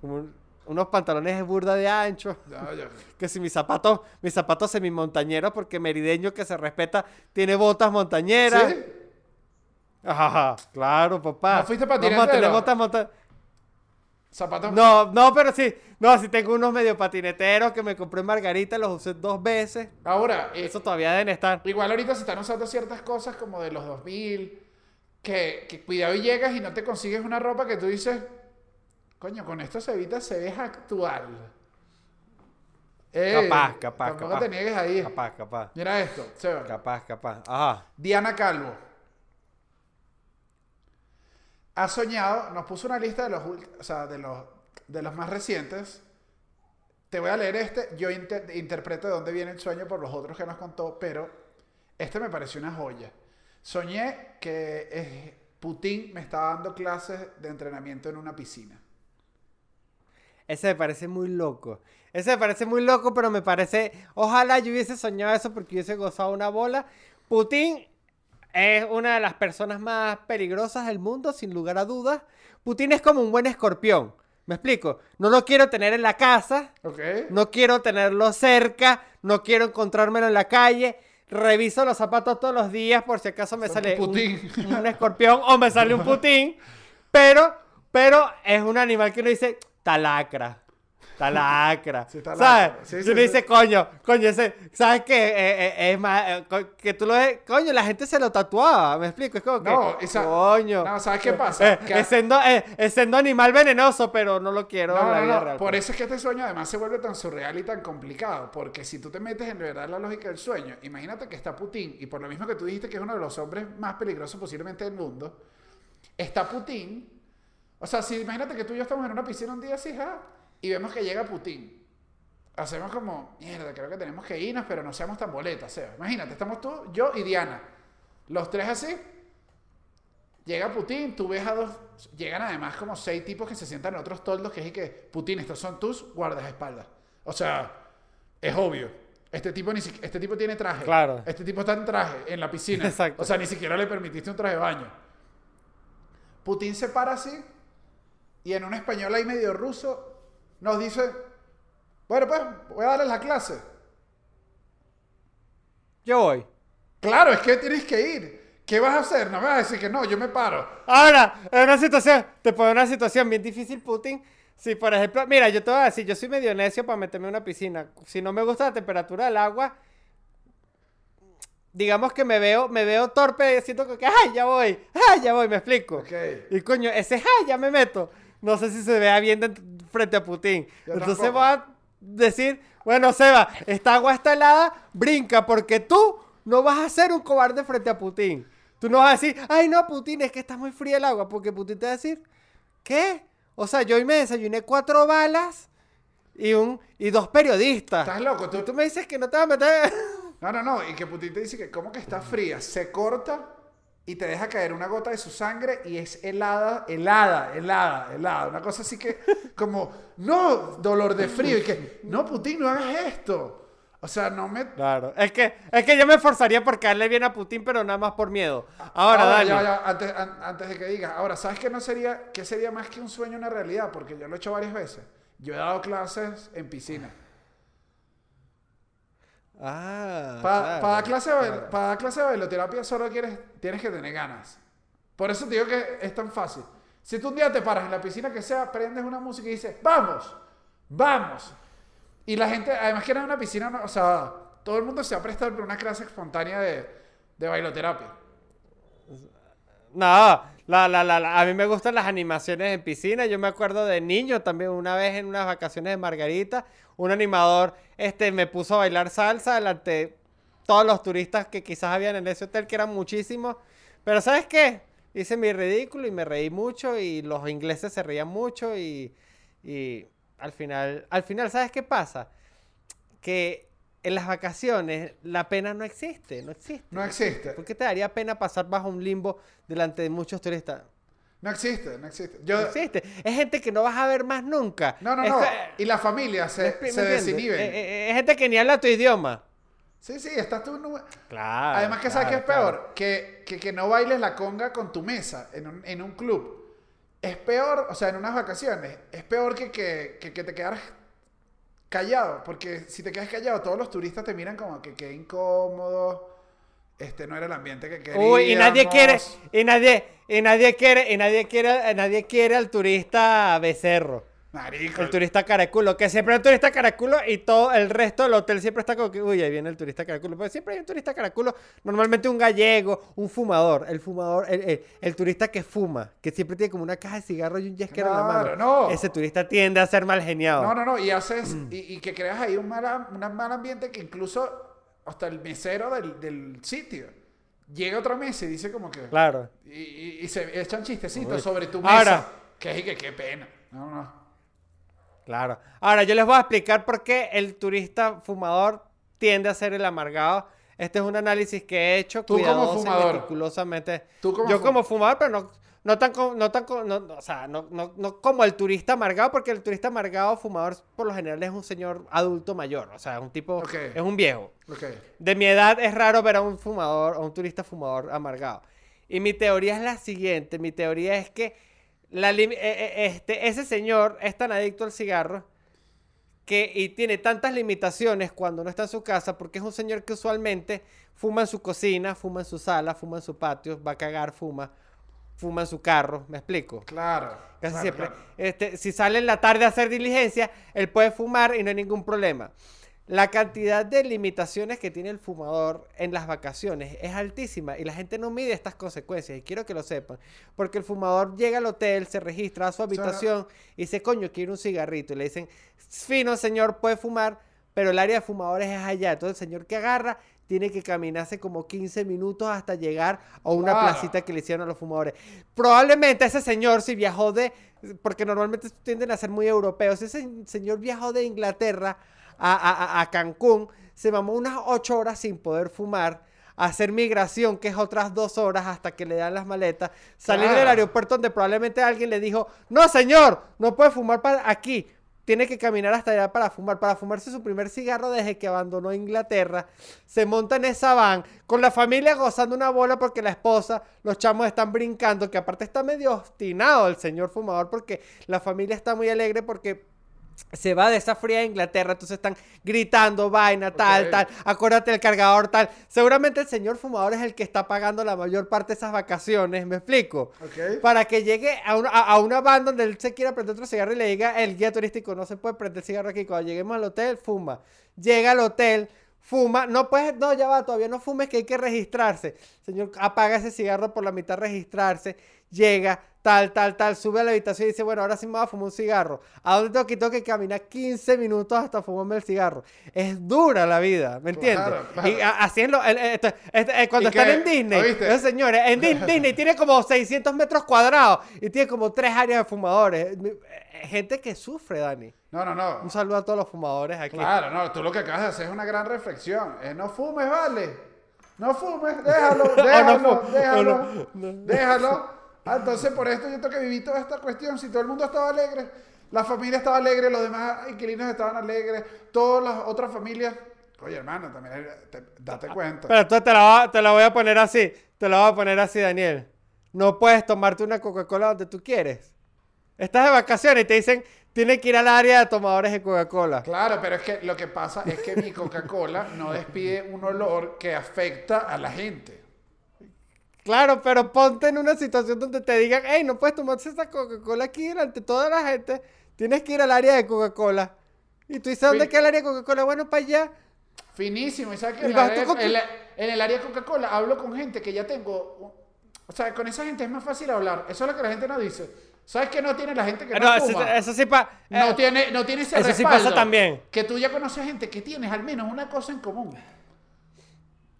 como un- unos pantalones de burda de ancho. Ya, ya. Que si mis zapatos, mis zapatos semimontañeros, porque merideño que se respeta tiene botas montañeras. ¿Sí? Ajá, claro, papá. ¿No fuiste Vamos a patinetero? tener botas montañeras. Zapatos. No, no, pero sí. No, sí tengo unos medio patineteros que me compré en Margarita, los usé dos veces. Ahora, eh, Eso todavía deben estar. igual ahorita se están usando ciertas cosas como de los 2000, que, que cuidado y llegas y no te consigues una ropa que tú dices, coño, con esto se evita, se ves actual. Ey, Capaz, capaz, Tampoco capaz. te niegues ahí. Capaz, capaz. Mira esto, Seba. Capaz, capaz. Ajá. Diana Calvo. ha soñado, nos puso una lista de los, o sea, de los, de los más recientes. Te voy a leer este, yo inter- interpreto de dónde viene el sueño por los otros que nos contó, pero este me pareció una joya. Soñé que Putin me estaba dando clases de entrenamiento en una piscina. Ese me parece muy loco. Ese me parece muy loco, pero me parece. Ojalá yo hubiese soñado eso porque hubiese gozado una bola. Putin es una de las personas más peligrosas del mundo, sin lugar a dudas. Putin es como un buen escorpión. ¿Me explico? No lo quiero tener en la casa, ¿Ok? no quiero tenerlo cerca, no quiero encontrármelo en la calle. Reviso los zapatos todos los días por si acaso me sale un, un escorpión o me sale un putín. Pero, pero es un animal que uno dice, talacra. Talacra. Sí, está ¿Sabes? lacra. Sí, uno dice, coño, coño, ese, ¿sabes qué? Eh, eh, es más, eh, que tú lo ves, coño, la gente se lo tatuaba, ¿me explico? Es como que, No, esa- coño. no, ¿sabes qué pasa? Eh, Que- es, siendo, eh, es siendo animal venenoso, pero no lo quiero No, en la no, vida no. real. Por pues. eso es que este sueño además se vuelve tan surreal y tan complicado. Porque si tú te metes en verdad la lógica del sueño, imagínate que está Putin, y por lo mismo que tú dijiste que es uno de los hombres más peligrosos posiblemente del mundo, está Putin. O sea, si imagínate que tú y yo estamos en una piscina un día así, ja, y vemos que llega Putin. Hacemos como, mierda, creo que tenemos que irnos, pero no seamos tan boletas. Seba. Imagínate, estamos tú, yo y Diana. Los tres así. Llega Putin, tú ves a dos. Llegan además como seis tipos que se sientan en otros toldos que es y que, Putin, estos son tus guardaespaldas. O sea, es obvio. Este tipo, ni si- este tipo tiene traje. Claro. Este tipo está en traje en la piscina. Exacto. O sea, ni siquiera le permitiste un traje de baño. Putin se para así y en un español ahí medio ruso nos dice, bueno, pues voy a darles la clase. Yo voy. Claro, es que tienes que ir. ¿Qué vas a hacer? No me vas a decir que no, yo me paro. Ahora, en una situación, te pone una situación bien difícil, Putin. Si, por ejemplo, mira, yo te voy a decir, yo soy medio necio para meterme en una piscina. Si no me gusta la temperatura del agua, digamos que me veo, me veo torpe, siento que, ay, ya voy, ay, ya voy, me explico. Y coño, ese, ay, ya me meto. No sé si se vea bien de- frente a Putin. Yo Entonces tampoco. voy a decir, bueno, Seba, esta agua está helada, brinca, porque tú no vas a ser un cobarde frente a Putin. Tú no vas a decir, ay, no, Putin, es que está muy fría el agua, porque Putin te va a decir, ¿qué? O sea, yo hoy me desayuné cuatro balas y, un, y dos periodistas. Estás loco, tú- tú me dices que no te vas a meter... No, no, no. Y que Putin te dice que como que está fría, se corta y te deja caer una gota de su sangre y es helada, helada, helada, helada. Una cosa así que como, no, dolor de frío. Y que, no, Putin, no hagas esto. O sea, no me... Claro, es que, es que yo me esforzaría por caerle bien a Putin, pero nada más por miedo. Ahora, dale. ya, ya, antes, an- antes de que digas. Ahora, ¿sabes qué no sería, qué sería más que un sueño una realidad? Porque yo lo he hecho varias veces. Yo he dado clases en piscina. Ah, Para claro, dar clase, dar clase de bailoterapia solo quieres, tienes que tener ganas. Por eso te digo que es tan fácil. Si tú un día te paras en la piscina que sea, prendes una música y dices, vamos, vamos. Y la gente, además que era una piscina, o sea, todo el mundo se ha prestado por una clase espontánea de, de bailoterapia. No, la, la, la, la- a mí me gustan las animaciones en piscina. Yo me acuerdo de niño también, una vez en unas vacaciones de Margarita, un animador este, me puso a bailar salsa delante de todos los turistas que quizás habían en ese hotel, que eran muchísimos. Pero ¿sabes qué? Hice mi ridículo y me reí mucho y los ingleses se reían mucho y, y al final, al final, ¿sabes qué pasa? Que en las vacaciones la pena no existe, no existe. No existe. ¿Por qué te daría pena pasar bajo un limbo delante de muchos turistas? No existe, no existe. Yo, No existe. Es gente que no vas a ver más nunca. no, no, Es no. Y la familia ¿me se, se desinhiben. Eh, eh, Es gente que ni habla tu idioma. Sí, sí, estás tú. no- Claro. Además que sabes que es claro. peor, que, que, que no bailes la conga con tu mesa en un, en un club. Es peor, o sea, en unas vacaciones, es peor que, que, que, que te quedaras callado, porque si te quedas callado, todos los turistas te miran como que qué incómodo, este no era el ambiente que queríamos. Uy, y nadie quiere, y nadie, y nadie quiere, y nadie quiere, y nadie quiere al turista becerro. Marico, El turista caraculo, que siempre hay un turista caraculo y todo el resto del hotel siempre está como que, uy, ahí viene el turista caraculo. Pero siempre hay un turista caraculo, normalmente un gallego, un fumador, el fumador, el, el- el turista que fuma, que siempre tiene como una caja de cigarros y un yesquero en la mano. No. Ese turista tiende a ser mal geniado. No, no, no, y haces, y, y que creas ahí un mal, un mal ambiente que incluso hasta el mesero del, del sitio llega otra mesa y dice como que... Claro. Y, y- y se echan chistecitos sobre tu mesa. Ahora- Que es que qué pena. No, no. Claro. Ahora, yo les voy a explicar por qué el turista fumador tiende a ser el amargado. Este es un análisis que he hecho Tú como fumador. meticulosamente. Tú como yo como fumador, pero no, no tan, no tan, no- no, o sea, no, no, no como el turista amargado, porque el turista amargado fumador por lo general es un señor adulto mayor, o sea, es un tipo, Ok. es un viejo. De mi edad es raro ver a un fumador, a un turista fumador amargado. Y mi teoría es la siguiente, mi teoría es que la eh, eh, este, ese señor es tan adicto al cigarro que y tiene tantas limitaciones cuando no está en su casa porque es un señor que usualmente fuma en su cocina, fuma en su sala, fuma en su patio, va a cagar, fuma, fuma en su carro, ¿me explico? Claro. Casi claro, siempre. claro. Este, si sale en la tarde a hacer diligencia, él puede fumar y no hay ningún problema. La cantidad de limitaciones que tiene el fumador en las vacaciones es altísima y la gente no mide estas consecuencias y quiero que lo sepan. Porque el fumador llega al hotel, se registra a su habitación y dice, coño, quiero un cigarrito. Y le dicen, fino señor, puede fumar, pero el área de fumadores es allá. Entonces el señor que agarra tiene que caminarse como 15 minutos hasta llegar a una placita que le hicieron a los fumadores. Probablemente ese señor, si viajó de, porque normalmente tienden a ser muy europeos, ese señor viajó de Inglaterra a, a- a- a Cancún, se mamó unas 8 horas sin poder fumar, hacer migración, que es otras dos horas hasta que le dan las maletas, salir del aeropuerto donde probablemente alguien le dijo, no señor, no puede fumar para aquí. Tiene que caminar hasta allá para fumar, para fumarse su primer cigarro desde que abandonó Inglaterra. Se monta en esa van con la familia gozando una bola porque la esposa, los chamos están brincando, que aparte está medio obstinado el señor fumador porque la familia está muy alegre porque se va de esa fría Inglaterra, entonces están gritando vaina, tal, tal, acuérdate del cargador, tal. Seguramente el señor fumador es el que está pagando la mayor parte de esas vacaciones, ¿me explico? Para que llegue a una, a, a una van donde él se quiera prender otro cigarro y le diga el guía turístico, no se puede prender cigarro aquí. Cuando lleguemos al hotel, fuma. Llega al hotel, fuma. No puedes, no, ya va, todavía no fumes que hay que registrarse. Señor, apaga ese cigarro por la mitad, registrarse. Llega, tal, tal, tal, sube a la habitación y dice, bueno, ahora sí me voy a fumar un cigarro. ¿A dónde tengo que, tengo que caminar 15 minutos hasta fumarme el cigarro? Es dura la vida, ¿me entiendes? Claro, claro. Y así es lo- este- eh, cuando ¿Y están en Disney, señores, en Dis- Disney tiene como 600 metros cuadrados y tiene como tres áreas de fumadores. Eh, Gente que sufre, Dani. No, no, no. Un saludo a todos los fumadores aquí. Claro, no, tú lo que acabas de hacer es una gran reflexión. No fumes, vale. No fumes, déjalo, déjalo, déjalo, déjalo. Ah, entonces por esto yo tengo que vivir toda esta cuestión. Si todo el mundo estaba alegre, la familia estaba alegre, los demás inquilinos estaban alegres, todas las otras familias. Oye, hermano, también te- date cuenta. Pero tú te la, te la voy a poner así. Te la voy a poner así, Daniel. No puedes tomarte una Coca-Cola donde tú quieres. Estás de vacaciones y te dicen, tienes que ir al área de tomadores de Coca-Cola. Claro, pero es que lo que pasa es que mi Coca-Cola no despide un olor que afecta a la gente. Claro, pero ponte en una situación donde te digan, hey, no puedes tomarse esa Coca-Cola aquí delante de toda la gente. Tienes que ir al área de Coca-Cola. Y tú dices, ¿dónde Sí. queda el área de Coca-Cola? Bueno, para allá. Finísimo. Y sabes que Y en, vas la tú área- con tu- en la- en el área de Coca-Cola hablo con gente que ya tengo. O sea, con esa gente es más fácil hablar. Eso es lo que la gente no dice. ¿Sabes qué no tiene la gente que no, No, eso, fuma? eso sí pa- no, eh, tiene, no tiene ese eso sí respaldo. pasa también. Que tú ya conoces gente que tienes al menos una cosa en común.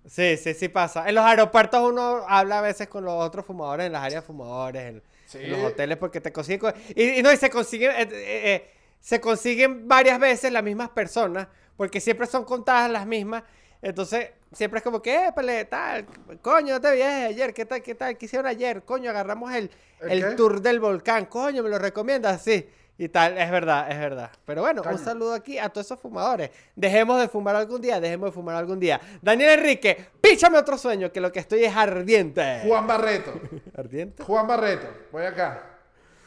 Sí, sí, sí pasa. En los aeropuertos uno habla a veces con los otros fumadores, en las áreas de fumadores, en, Sí. en los hoteles, porque te consiguen... co- Y, y no, y se consiguen... eh, eh, eh, se consiguen varias veces las mismas personas, porque siempre son contadas las mismas. Entonces, siempre es como que, épale, tal, coño, no te vi ayer, ¿qué tal, qué tal, qué hicieron ayer? Coño, agarramos el, ¿El tour del volcán, coño, ¿me lo recomiendas? Sí. Y tal, es verdad, es verdad. Pero bueno, Coño. un saludo aquí a todos esos fumadores. Dejemos de fumar algún día, dejemos de fumar algún día. Daniel Enrique, píchame otro sueño, que lo que estoy es ardiente. Juan Barreto. ¿Ardiente? Juan Barreto. Voy acá.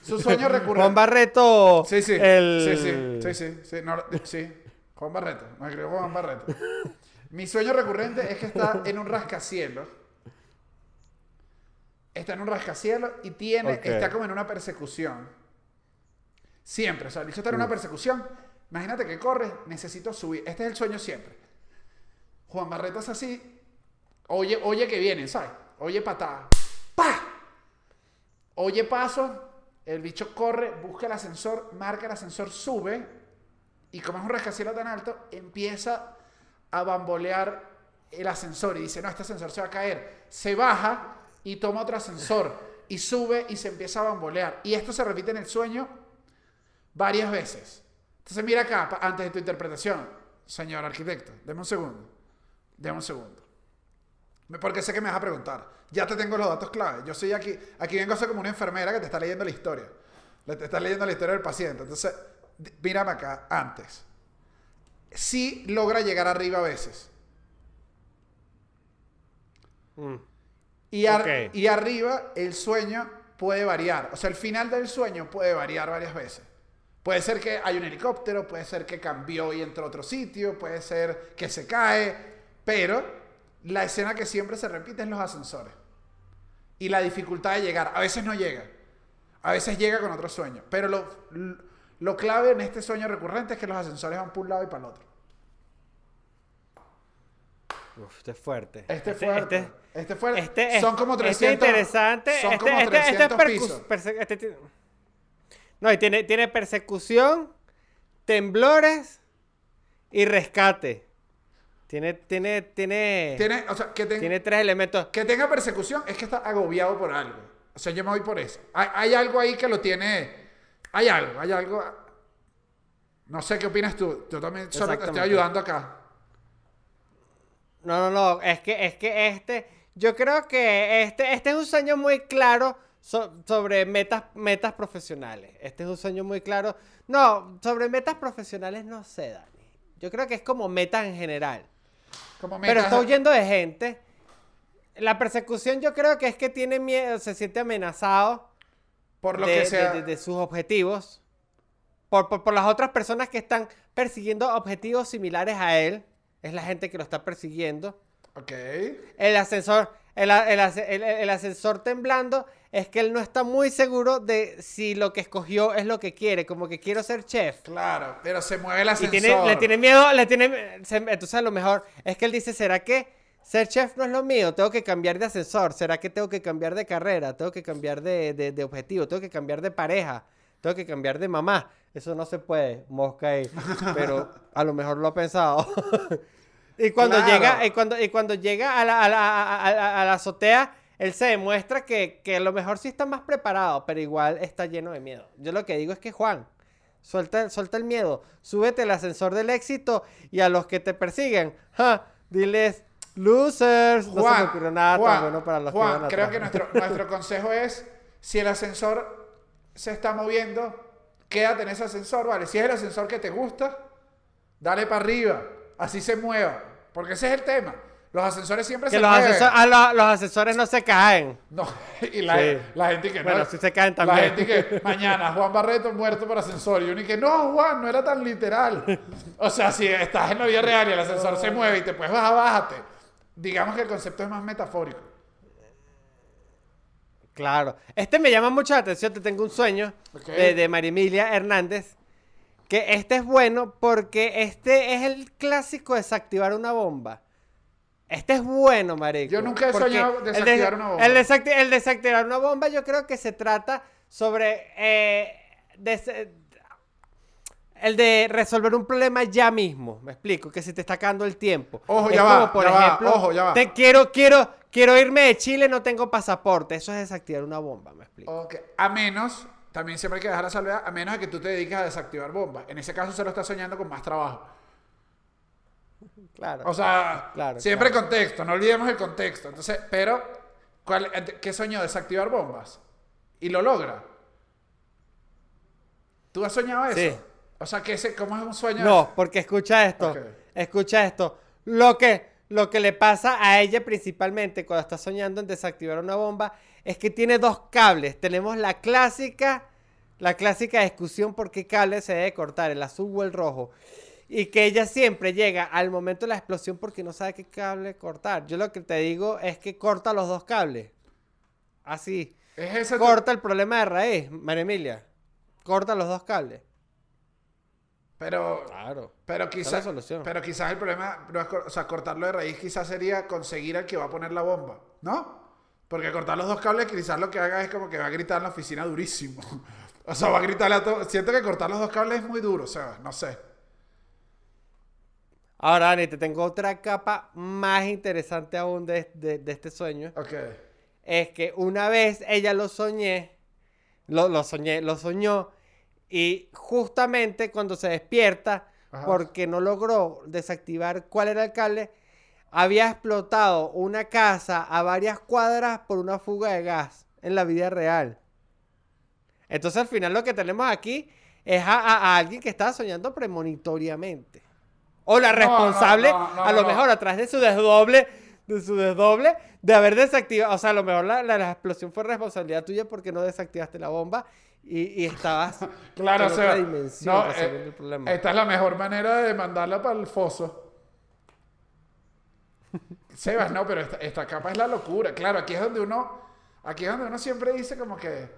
Su sueño recurrente. Juan Barreto. Sí, sí. El... Sí, sí. Sí, sí. Sí, no, sí. Juan Barreto. Me escribió Juan Barreto. Mi sueño recurrente es que está en un rascacielos. Está en un rascacielos y tiene, está como en una persecución. Siempre. O sea, el bicho está en una persecución. Imagínate que corre, necesito subir. Este es el sueño siempre. Juan Barreto es así. Oye, oye que viene, ¿sabes? Oye patada. ¡Pah! Oye paso. El bicho corre, busca el ascensor, marca el ascensor, sube. Y como es un rascacielos tan alto, empieza a bambolear el ascensor y dice, no, este ascensor se va a caer, se baja y toma otro ascensor y sube y se empieza a bambolear. Y esto se repite en el sueño varias veces. Entonces mira acá, antes de tu interpretación, señor arquitecto, deme un segundo, deme un segundo. Porque sé que me vas a preguntar. Ya te tengo los datos clave. Yo soy aquí, aquí vengo a ser como una enfermera que te está leyendo la historia. Le te está leyendo la historia del paciente. Entonces, mírame acá antes. Sí logra llegar arriba a veces. Mm. Y, ar- y arriba el sueño puede variar. O sea, el final del sueño puede variar varias veces. Puede ser que hay un helicóptero, puede ser que cambió y entró a otro sitio, puede ser que se cae, pero la escena que siempre se repite es los ascensores. Y la dificultad de llegar. A veces no llega. A veces llega con otro sueño. Pero lo, lo clave en este sueño recurrente es que los ascensores van por un lado y para el otro. Uf, este es fuerte. Este es fuerte. Este, Este, es fuerte. este es- son como 300. Este es interesante. Son este, como este- este es 300 percus- pisos. No, y tiene, tiene persecución, temblores y rescate. Tiene, tiene, tiene, Tiene, o sea, que, ten- tiene tres elementos. que tenga persecución es que está agobiado por algo. O sea, yo me voy por eso. Hay, hay algo ahí que lo tiene. Hay algo, hay algo. No sé qué opinas tú. Yo también solo te estoy ayudando acá. No, no, no. Es que, es que este. Yo creo que este, este es un sueño muy claro so- sobre metas, metas profesionales. Este es un sueño muy claro. No, sobre metas profesionales no sé, Dani. Yo creo que es como metas en general. Como Pero está huyendo de gente. La persecución yo creo que es que tiene miedo, se siente amenazado por lo de, que sea. de- de- de sus objetivos. Por, por, por las otras personas que están persiguiendo objetivos similares a él. Es la gente que lo está persiguiendo. Ok. El ascensor, el, el el- el ascensor temblando es que él no está muy seguro de si lo que escogió es lo que quiere. Como que quiero ser chef. Claro, pero se mueve el Y ascensor. tiene, le tiene miedo, le tiene... se- entonces a lo mejor es que él dice, ¿será que ser chef no es lo mío? Tengo que cambiar de ascensor. ¿Será que tengo que cambiar de carrera? Tengo que cambiar de, de- de objetivo. Tengo que cambiar de pareja. Tengo que cambiar de mamá. Eso no se puede, mosca ahí. Pero a lo mejor lo ha pensado. y cuando Claro. llega, y cuando, y cuando llega a la, a la- a- a- a la azotea, él se demuestra que, que a lo mejor sí está más preparado, pero igual está lleno de miedo. Yo lo que digo es que Juan, Suelta, suelta el miedo, súbete al ascensor del éxito y a los que te persiguen, ja, diles, losers. no se me ocurrió nada Juan, tan bueno para los Juan, que van creo que nuestro, nuestro consejo es, si el ascensor se está moviendo, quédate en ese ascensor, ¿vale? Si es el ascensor que te gusta, dale para arriba, así se mueva, porque ese es el tema. Los ascensores siempre Que se los, mueven. ah, lo- los ascensores no se caen. No, y la, Sí. la gente que Bueno, no. sí se caen La también. gente que mañana Juan Barreto muerto por ascensor. Y uno y que no, Juan, no era tan literal. O sea, si estás en la vida real y el ascensor se mueve y te puedes bajar, bájate. Digamos que el concepto es más metafórico. Claro. Este me llama mucho la atención. Te tengo un sueño de, de Marimilia Hernández. Que este es bueno porque este es el clásico desactivar una bomba. Este es bueno, marico. Yo nunca he soñado desactivar una bomba. El, desacti- el desactivar una bomba yo creo que se trata sobre... eh, el de resolver un problema ya mismo. Me explico, que se te está acabando el tiempo. Ojo, Es ya como, va, por ya va, ejemplo, ojo, ya va. te quiero, quiero, quiero irme de Chile, no tengo pasaporte. Eso es desactivar una bomba, me explico. Ok. A menos, también siempre hay que dejar la salvedad, a menos de que tú te dediques a desactivar bombas. En ese caso se lo estás soñando con más trabajo. Claro. O sea, Claro, siempre claro. contexto, no olvidemos el contexto. Entonces, pero, ¿cuál, ¿qué soñó? Desactivar bombas. Y lo logra. ¿Tú has soñado eso? Sí. O sea, que ese, ¿cómo es un sueño? No, porque escucha esto. Escucha esto. Lo que, lo que le pasa a ella principalmente cuando está soñando en desactivar una bomba es que tiene dos cables. Tenemos la clásica, la clásica discusión por qué cable se debe cortar, el azul o el rojo. Y que ella siempre llega al momento de la explosión porque no sabe qué cable cortar. Yo lo que te digo es que corta los dos cables. Así. Es ese tu- Corta el problema de raíz, María Emilia. Corta los dos cables. Pero, Claro. pero la quizás, solución. pero quizás el problema, no es o sea, cortarlo de raíz quizás sería conseguir al que va a poner la bomba, ¿no? Porque cortar los dos cables quizás lo que haga es como que va a gritar en la oficina durísimo. O sea, va a gritarle a todo. Siento que cortar los dos cables es muy duro, o sea, no sé. Ahora, Dani, te tengo otra capa más interesante aún de, de- de este sueño. Ok. Es que una vez ella lo soñé, lo, lo soñé, lo soñó, y justamente cuando se despierta, Ajá. porque no logró desactivar cuál era el cable, había explotado una casa a varias cuadras por una fuga de gas en la vida real. Entonces al final lo que tenemos aquí es a, a- a alguien que estaba soñando premonitoriamente. O la responsable, no, no, no, a lo mejor atrás de su desdoble, de su desdoble, de haber desactivado. O sea, a lo mejor la, la- la explosión fue responsabilidad tuya porque no desactivaste la bomba y, y estabas Claro, en o otra dimensión eh, esta es la mejor manera de mandarla para el foso. Sebas, no, pero esta, esta capa es la locura. Claro, aquí es donde uno, aquí es donde uno siempre dice como que,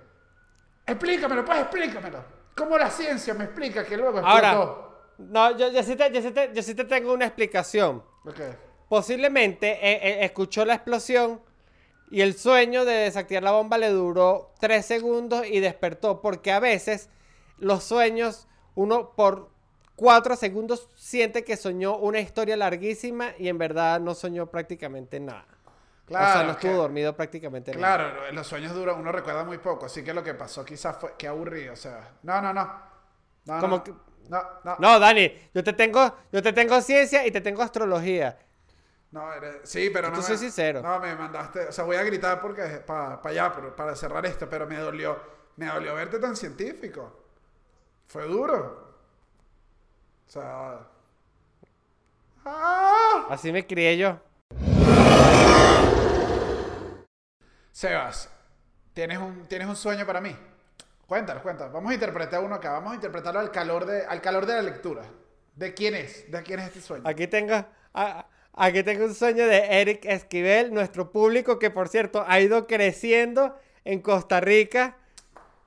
explícamelo, pues explícamelo. ¿Cómo la ciencia me explica que luego explotó? Ahora, no, yo, yo, sí te, yo, sí te, yo sí te tengo una explicación. Ok. Posiblemente eh, eh, escuchó la explosión y el sueño de desactivar la bomba le duró tres segundos y despertó. Porque a veces los sueños, uno por cuatro segundos siente que soñó una historia larguísima y en verdad no soñó prácticamente nada. o sea, Claro, no estuvo que- dormido prácticamente nada. Claro, los sueños duran, uno recuerda muy poco, así que lo que pasó quizás fue, qué aburrido, o sea, no, no, no. No, Como no, que- no, no, No, Dani, yo te tengo, yo te tengo ciencia y te tengo astrología. No, eres- sí, pero no. soy sincero. No, me mandaste. O sea, voy a gritar porque para allá, pero- para cerrar esto, pero me dolió. Me dolió verte tan científico. Fue duro. Sea. ¡Ah! Así me crié yo. Sebas, ¿tienes un, ¿tienes un sueño para mí? Cuéntanos, cuéntanos. Vamos a interpretar uno acá. Vamos a interpretarlo al calor de, al calor de la lectura. ¿De quién es? ¿De quién es este sueño? Aquí tengo, aquí tengo un sueño de Eric Esquivel, nuestro público que por cierto ha ido creciendo en Costa Rica.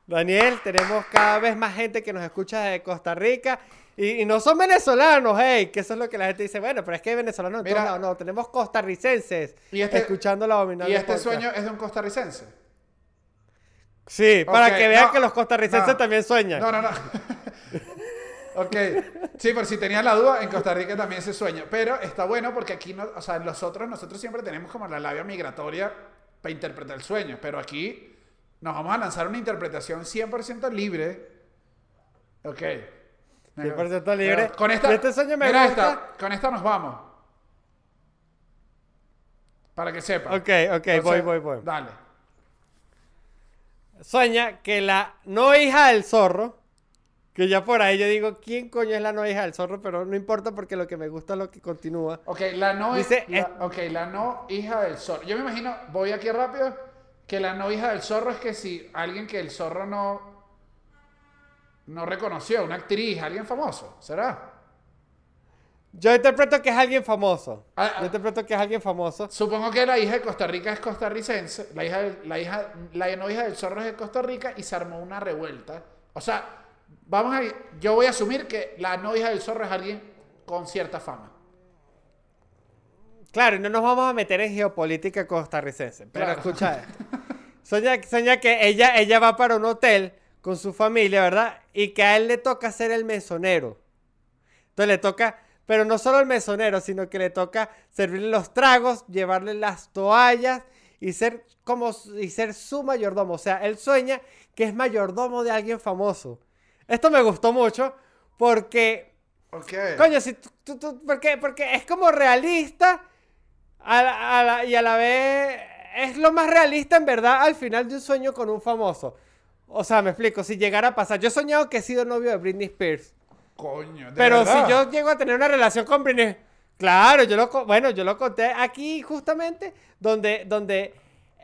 Daniel, tenemos cada vez más gente que nos escucha de Costa Rica y, y no son venezolanos, hey, que eso es lo que la gente dice, bueno, pero es que hay venezolanos en Mira. todos lados. No, tenemos costarricenses Y este- escuchando la abominable y este podcast. sueño es de un costarricense. Sí, para que vean no, que los costarricenses no. también sueñan. No, no, no. ok. Sí, por si tenías la duda, en Costa Rica también se sueña. Pero está bueno porque aquí, no, o sea, nosotros, nosotros siempre tenemos como la labia migratoria para interpretar el sueño. Pero aquí nos vamos a lanzar una interpretación 100% libre. Ok. 100% libre. Pero Con esta, este sueño me mira gusta. esta, con esta nos vamos. Para que sepa. Ok, ok, voy, voy, voy. Dale. Sueña que la no hija del zorro, que ya por ahí yo digo, ¿quién coño es la no hija del zorro? Pero no importa porque lo que me gusta es lo que continúa. Ok, la no, Dice, la- es- ok, la no hija del zorro. Yo me imagino, voy aquí rápido, que la no hija del zorro es que si alguien que el zorro no, no reconoció, una actriz, alguien famoso, ¿será? Yo interpreto que es alguien famoso. Ah, ah. Yo interpreto que es alguien famoso. Supongo que la hija de Costa Rica es costarricense, la hija, la hija, la no hija del zorro es de Costa Rica y se armó una revuelta. O sea, vamos a, yo voy a asumir que la no hija del zorro es alguien con cierta fama. Claro, y no nos vamos a meter en geopolítica costarricense. Pero Claro. escucha esto. Soña, soña que ella, ella va para un hotel con su familia, ¿verdad? Y que a él le toca ser el mesonero. Entonces le toca, pero no solo el mesonero, sino que le toca servirle los tragos, llevarle las toallas y ser como y ser su mayordomo. O sea, él sueña que es mayordomo de alguien famoso. Esto me gustó mucho porque. Coño, si tú, tú- tú- porque, porque es como realista a la- a la- y a la vez es lo más realista en verdad al final de un sueño con un famoso. O sea, me explico, si llegara a pasar, yo he soñado que he sido novio de Britney Spears, Coño, de pero verdad. si yo llego a tener una relación con Britney, claro, yo lo, bueno, yo lo conté aquí justamente donde, donde,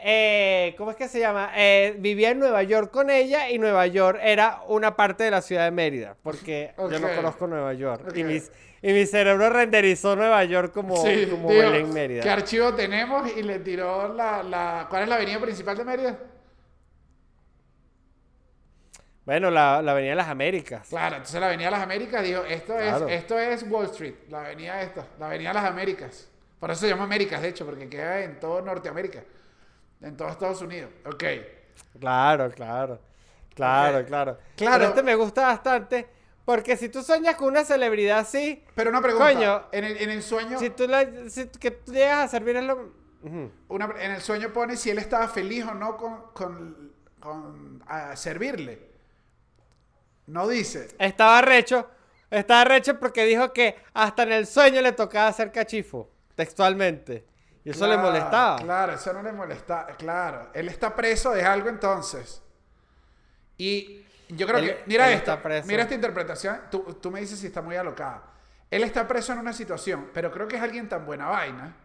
eh, ¿cómo es que se llama? Eh, vivía en Nueva York con ella y Nueva York era una parte de la ciudad de Mérida, porque yo no conozco Nueva York y, Ok. mis- y mi cerebro renderizó Nueva York como, Sí, como Mérida. ¿Qué archivo tenemos? Y le tiró la, la... ¿Cuál es la avenida principal de Mérida? Bueno, la, la Avenida de las Américas. Claro, entonces la avenida de las Américas dijo, esto es, esto es Wall Street, la avenida esta, la avenida de las Américas. Por eso se llama Américas, de hecho, porque queda en todo Norteamérica, en todo Estados Unidos. Ok. Claro, claro. Claro, claro. Claro. Pero este me gusta bastante Porque si tú sueñas con una celebridad así, Pero una pregunta. Coño. En el, en el sueño, si tú la, si- que tú llegas a servir es lo... Una- en el sueño pone si él estaba feliz o no con, con, con a servirle. No dice. Estaba recho, estaba recho porque dijo que hasta en el sueño le tocaba hacer cachifo, textualmente. Y eso le molestaba. Claro, eso no le molestaba. Claro, él está preso de algo entonces. Y yo creo Él- que, mira esto, mira esta interpretación, tú, tú me dices si está muy alocada. Él está preso en una situación, pero creo que es alguien tan buena vaina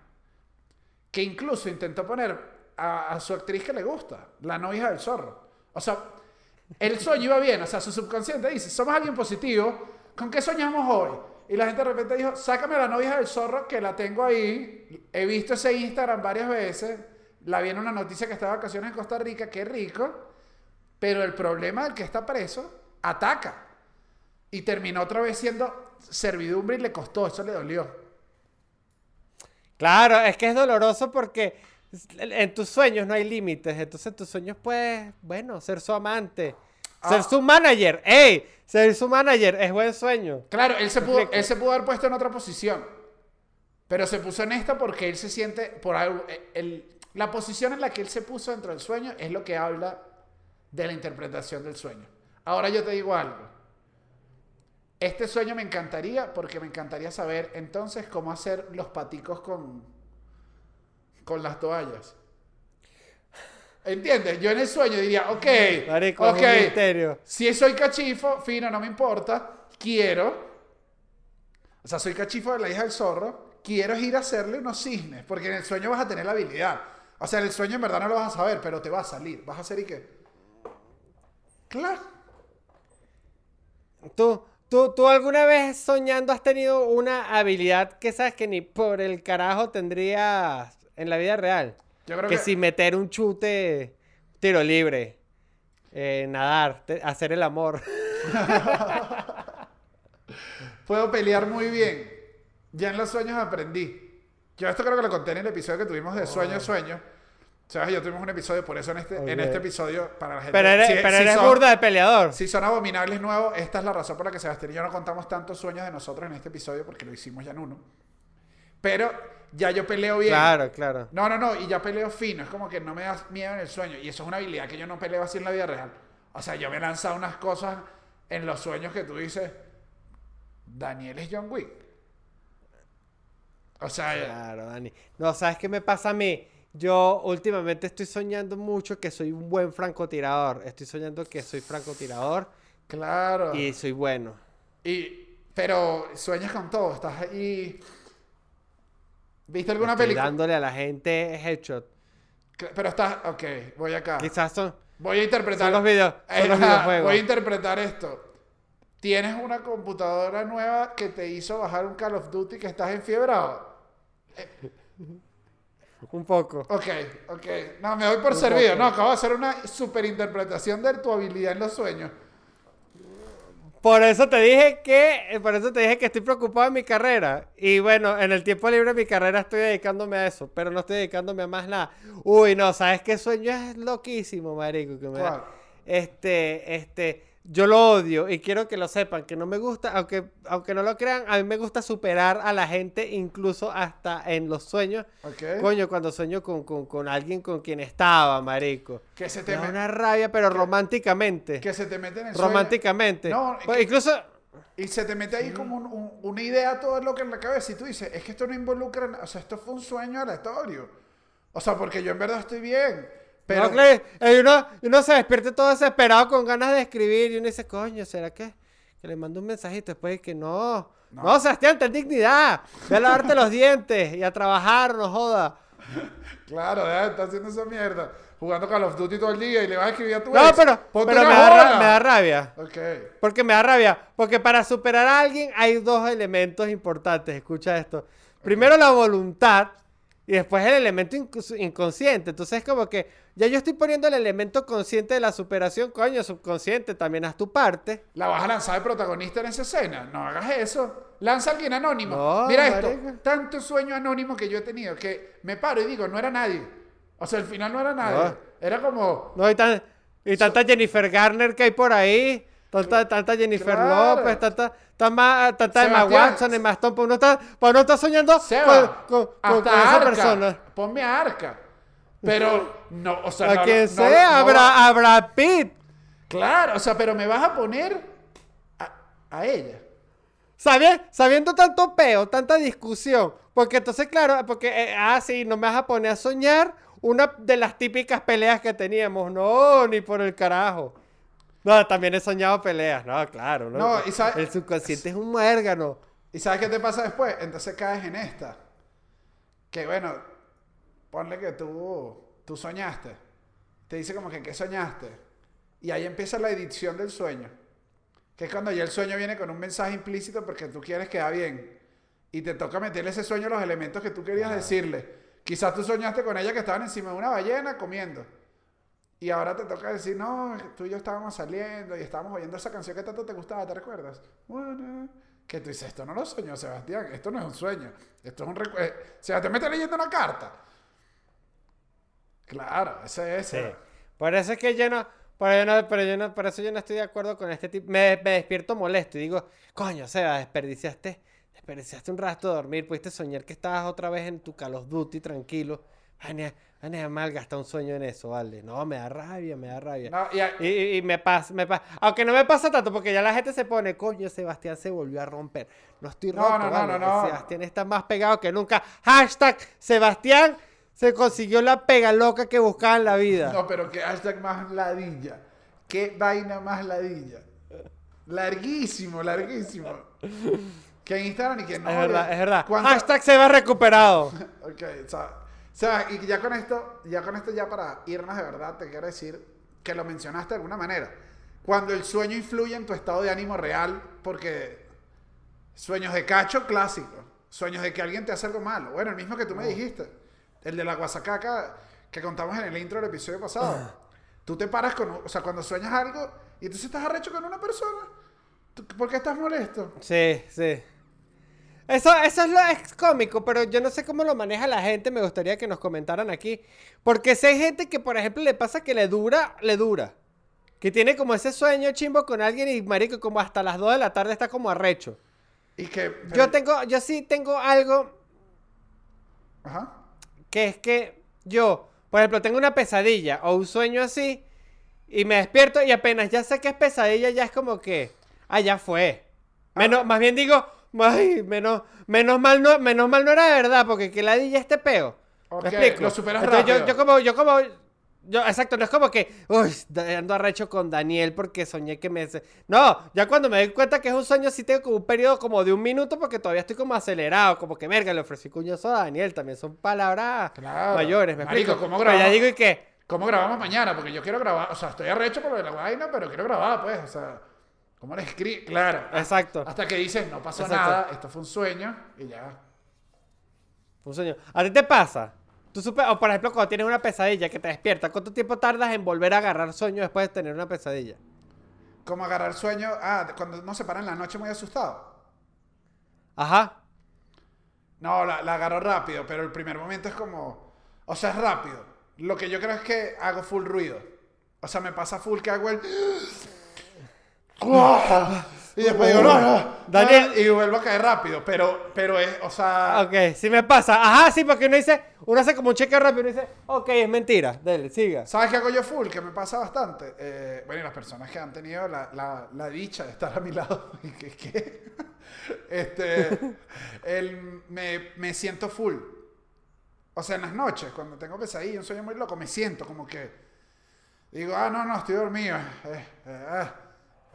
que incluso intentó poner a, a su actriz que le gusta, la novia del zorro. O sea, el sueño iba bien, o sea, su subconsciente dice, somos alguien positivo, ¿con qué soñamos hoy? Y la gente de repente dijo, sácame a la novia del zorro que la tengo ahí, he visto ese Instagram varias veces, la vi en una noticia que está de vacaciones en Costa Rica, qué rico, pero el problema del que está preso ataca. Y terminó otra vez siendo servidumbre y le costó, eso le dolió. Claro, es que es doloroso porque en tus sueños no hay límites. Entonces en tus sueños puedes, bueno, ser su amante, ser Ah. su manager. ¡Ey! Ser su manager es buen sueño. Claro, él se, ¿Me pudo, él se pudo haber puesto en otra posición. Pero se puso en esta porque él se siente por algo. eh, el- la posición en la que él se puso dentro del sueño es lo que habla de la interpretación del sueño. Ahora yo te digo algo. Este sueño me encantaría porque me encantaría saber entonces cómo hacer los paticos con, con las toallas. ¿Entiendes? Yo en el sueño diría, ok, Marico, ok, si soy cachifo, fino, no me importa, quiero, o sea, soy cachifo de la hija del zorro, quiero ir a hacerle unos cisnes, porque en el sueño vas a tener la habilidad. O sea, en el sueño en verdad no lo vas a saber, pero te va a salir. Vas a hacer y qué. Claro. ¿Tú, tú, ¿Tú alguna vez soñando has tenido una habilidad que sabes que ni por el carajo tendrías en la vida real? Yo creo que, que, si meter un chute, tiro libre, eh, nadar, hacer el amor. puedo pelear muy bien. Ya en los sueños aprendí. Yo esto creo que lo conté en el episodio que tuvimos de sueño, sueño. ¿Sabes? Yo tuvimos un episodio, por eso en este, en este episodio, para la gente... Pero eres, si- pero si eres son- burda de peleador. Si son abominables nuevos, esta es la razón por la que Sebastián y yo no contamos tantos sueños de nosotros en este episodio, porque lo hicimos ya en uno. Pero ya yo peleo bien. Claro, claro. No, no, no, y ya peleo fino. Es como que no me das miedo en el sueño. Y eso es una habilidad que yo no peleo así en la vida real. O sea, yo me he lanzado unas cosas en los sueños que tú dices, Daniel es John Wick. O sea, Claro, Dani. No, ¿sabes qué me pasa a mí? Yo últimamente estoy soñando mucho que soy un buen francotirador. Estoy soñando que soy francotirador claro. y soy bueno. Y, pero sueñas con todo, estás ahí. ¿Viste alguna Estoy película? dándole a la gente headshot. Pero estás, ok, voy acá. Quizás son, Voy a interpretar. son los, video- son los videojuegos. Voy a interpretar esto. Tienes una computadora nueva que te hizo bajar un Call of Duty que estás enfiebrado. Un poco. Ok, ok. No, me doy por Un servido. poco. No, acabo de hacer una super interpretación de tu habilidad en los sueños. Por eso te dije que, eh, por eso te dije que estoy preocupado en mi carrera. Y bueno, en el tiempo libre de mi carrera estoy dedicándome a eso, pero no estoy dedicándome a más nada. Uy, no, ¿sabes qué sueño es loquísimo, marico? Que me da- ¿Cuál? Este, este, yo lo odio y quiero que lo sepan, que no me gusta, aunque, aunque no lo crean, a mí me gusta superar a la gente incluso hasta en los sueños. Ok. Coño, cuando sueño con, con, con alguien con quien estaba, marico. Que se Me te, da me- una rabia, pero románticamente. que se te mete en el sueño. Románticamente. No, Pues que- incluso... Y se te mete ahí como un- un- una idea todo lo que en la cabeza y tú dices, es que esto no involucra, o sea, esto fue un sueño aleatorio. O sea, porque yo en verdad estoy bien. Pero y uno, y uno se despierte todo desesperado con ganas de escribir y uno dice, coño, ¿será que, que le mando un mensajito después de que no? No. No, Sebastián, ten dignidad. Ve a lavarte los dientes y a trabajar, no joda. claro, de estar haciendo esa mierda. Jugando Call of Duty todo el día y le vas a escribir a tu No, ex. pero, Ponte pero una me, da ra- me da rabia. Porque me da rabia. Porque para superar a alguien hay dos elementos importantes. Escucha esto. Primero la voluntad y después el elemento inc- inconsciente. Entonces es como que ya yo estoy poniendo el elemento consciente de la superación. Coño, subconsciente, también haz tu parte. ¿La vas a lanzar de protagonista en esa escena? No hagas eso. Lanza a alguien anónimo. No, Mira esto. marica. Tanto sueño anónimo que yo he tenido que me paro y digo, no era nadie. O sea, al final no era nadie. No. Era como... No, y, tan- y tanta Jennifer Garner que hay por ahí. Tanta, tanta Jennifer Claro. López, tanta, tanta, tanta Emma Watson, Emma Stone, pues uno está, pues uno está soñando Seba, con, con- con- hasta con esa Arca. persona. Ponme a Arca. Pero, no, o sea, A no- quien no- sea, no a Brad Pitt. Claro, o sea, pero me vas a poner a, a ella. ¿Sabes? Sabiendo tanto peo, tanta discusión. Porque entonces, claro, porque, eh, ah, sí, no me vas a poner a soñar una de las típicas peleas que teníamos. No, ni por el carajo. No, también he soñado peleas, no, claro. No, No, y sabe- El subconsciente es un muérgano. ¿Y sabes qué te pasa después? Entonces caes en esta. Que bueno, ponle que tú, tú soñaste. Te dice como que, ¿qué soñaste? Y ahí empieza la edición del sueño. Que es cuando ya el sueño viene con un mensaje implícito porque tú quieres quedar bien. Y te toca meterle ese sueño los elementos que tú querías decirle. Quizás tú soñaste con ella que estaban encima de una ballena comiendo. Y ahora te toca decir, no, tú y yo estábamos saliendo y estábamos oyendo esa canción que tanto te gustaba, ¿te recuerdas? Bueno, que tú dices, esto no lo soñó Sebastián, esto no es un sueño, esto es un recuerdo. Sebastián me está leyendo una carta. Claro, ese es. Sí. ese. Por eso es que yo no, por, yo no- pero yo no- por eso yo no estoy de acuerdo con este tipo. Me, me despierto molesto y digo, coño, Seba, desperdiciaste, desperdiciaste un rato de dormir, pudiste soñar que estabas otra vez en tu Call of Duty tranquilo. Ay, ni, ay, ni mal gastar un sueño en eso, vale. No, me da rabia, me da rabia. No, y a- Y, y- me pasa, me pasa. Aunque no me pasa tanto, porque ya la gente se pone, coño, Sebastián se volvió a romper. No estoy roto, no, no, vale, no. Sebastián está más pegado que nunca. Hashtag Sebastián se consiguió la pega loca que buscaba en la vida. No, pero que hashtag más ladilla. Qué vaina más ladilla. Larguísimo, larguísimo. Que en Instagram y que no. es verdad, es verdad. ¿cuánta- Hashtag Seba recuperado. Ok, o sea, sea, y ya con esto, ya con esto ya para irnos de verdad, te quiero decir que lo mencionaste de alguna manera. Cuando el sueño influye en tu estado de ánimo real, porque sueños de cacho clásico, sueños de que alguien te hace algo malo. Bueno, el mismo que tú me dijiste, el de la guasacaca que contamos en el intro del episodio pasado. Tú te paras con, o sea, cuando sueñas algo y entonces estás arrecho con una persona, ¿tú- ¿por qué estás molesto? Sí, sí. Eso, eso es lo es cómico, pero yo no sé cómo lo maneja la gente. Me gustaría que nos comentaran aquí. Porque si hay gente que, por ejemplo, le pasa que le dura, le dura. Que tiene como ese sueño chimbo con alguien y marico, como hasta las 2 de la tarde está como arrecho. Y que... Yo tengo, yo sí tengo algo Ajá. que es que yo, por ejemplo, tengo una pesadilla o un sueño así y me despierto y apenas ya sé que es pesadilla, ya es como que, ah, ya fue. Menos, más bien digo, ay, menos, menos mal no, menos mal no era de verdad, porque que ladilla este peo. Ok, ¿Me explico? lo superas Entonces, rápido. yo como, yo como, yo, exacto, no es como que, uy, ando arrecho con Daniel porque soñé que me... No, ya cuando me doy cuenta que es un sueño, sí tengo como un periodo como de un minuto porque todavía estoy como acelerado, como que, verga, le ofrecí cuñoso a Daniel, también son palabras Claro. mayores, ¿me Marico, explico? ¿cómo Pero ya grabamos? digo y que, ¿Cómo grabamos mañana? Porque yo quiero grabar, o sea, estoy arrecho por la vaina, pero quiero grabar, pues, o sea, ¿cómo le escribes? Claro. exacto, Hasta que dices, no pasó Exacto. nada, esto fue un sueño y ya. un sueño. ¿A ti te pasa? Tú supe- o por ejemplo, cuando tienes una pesadilla que te despierta, ¿cuánto tiempo tardas en volver a agarrar sueño después de tener una pesadilla? Como agarrar sueño, ah, cuando uno se para en la noche muy asustado. Ajá. No, la, la agarro rápido, pero el primer momento es como, o sea, es rápido. Lo que yo creo es que hago full ruido. O sea, me pasa full que hago el... Y después digo, no, no, Daniel- Y vuelvo a caer rápido, pero, pero es, o sea... Ok, sí me pasa. Ajá, sí, porque uno dice, uno hace como un cheque rápido y uno dice, ok, es mentira. Dale, siga. ¿Sabes qué hago yo full? Que me pasa bastante. Eh, bueno, y las personas que han tenido la, la- la dicha de estar a mi lado, y que, que- este, el- me, me siento full. O sea, en las noches, cuando tengo pesadilla, un sueño muy loco, me siento como que digo, ah, no, no, estoy dormido. Eh, eh, ah,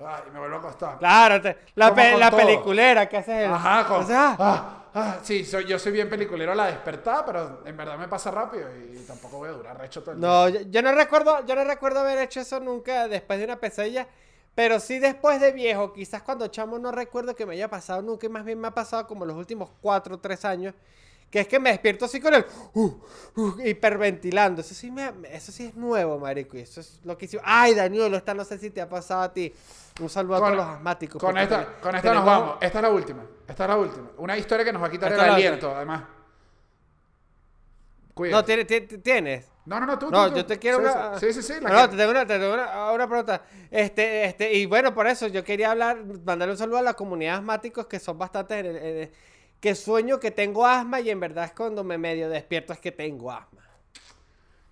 ah, y me vuelvo a acostar. Claro, te- la, Como pe- con la todo. peliculera que haces el... Ajá, con, o sea, ah, ah, sí, soy, yo soy bien peliculero a la despertada, pero en verdad me pasa rápido y, tampoco voy a durar recho todo el día. No, yo, yo no recuerdo, yo no recuerdo haber hecho eso nunca después de una pesadilla, pero sí después de viejo, quizás cuando chamo no recuerdo que me haya pasado nunca, y más bien me ha pasado como los últimos cuatro o tres años, que es que me despierto así con el uh, uh, hiperventilando. Eso sí, me, eso sí es nuevo, marico, y eso es lo que hicimos. Ay, Daniel, esta no sé si te ha pasado a ti. Un saludo a todos los asmáticos. Con esta, con esta nos vamos. Esta es la última. Esta es la última. Una historia que nos va a quitar Esta el aliento, además. Cuídate. No, tiene- ti- ti- tienes. No, no, no, tú. No, tú, tú. yo te quiero Sí, una. Sí, sí, sí. la No, te tengo una, te tengo una, una pregunta. Este, este, y bueno, por eso yo quería hablar, mandarle un saludo a la comunidad de asmáticos que son bastante. en en que sueño que tengo asma y en verdad es cuando me medio despierto es que tengo asma.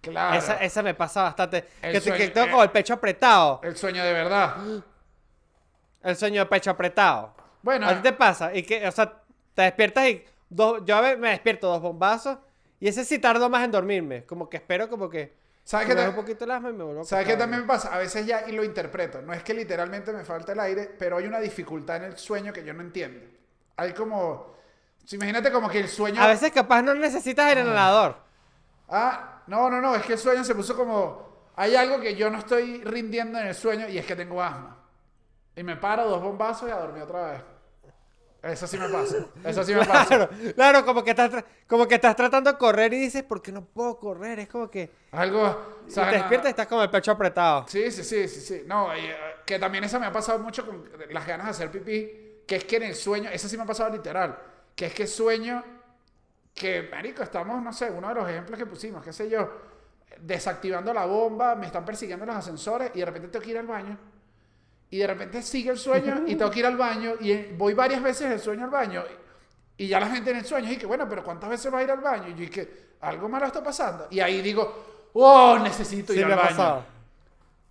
Claro. Esa, esa me pasa bastante. El Que, sueño- tengo eh. como el pecho apretado. El sueño de verdad. El sueño de pecho apretado. Bueno, ¿A ti te pasa? Y que, o sea, te despiertas y dos, yo a veces me despierto dos bombazos y ese sí tardo más en dormirme. Como que espero como que ¿sabes qué, un poquito el asma y me vuelvo ¿sabes qué también me pasa? A veces ya y lo interpreto. No es que literalmente me falta el aire, pero hay una dificultad en el sueño que yo no entiendo. Hay como. Si Imagínate como que el sueño. A veces capaz no necesitas el inhalador. Ah, no, no, no. Es que el sueño se puso como. Hay algo que yo no estoy rindiendo en el sueño y es que tengo asma. Y me paro dos bombazos y a dormir otra vez. Eso sí me pasa. Eso sí me pasa. Claro, claro, como que estás como que estás tratando de correr y dices, ¿por qué no puedo correr? Es como que Algo. y ¿sabes? te despiertas y estás con el pecho apretado. Sí, sí, sí, sí, sí. No, y, eh, que también eso me ha pasado mucho con las ganas de hacer pipí, que es que en el sueño, eso sí me ha pasado literal, que es que sueño que, marico, estamos, no sé, uno de los ejemplos que pusimos, qué sé yo, desactivando la bomba, me están persiguiendo los ascensores y de repente tengo que ir al baño. Y de repente sigue el sueño y tengo que ir al baño y eh, voy varias veces el sueño al baño. Y ya la gente en el sueño dice, bueno, pero ¿cuántas veces va a ir al baño? Y yo dije, algo malo está pasando. Y ahí digo, oh, necesito Sí ir me al ha baño. pasado.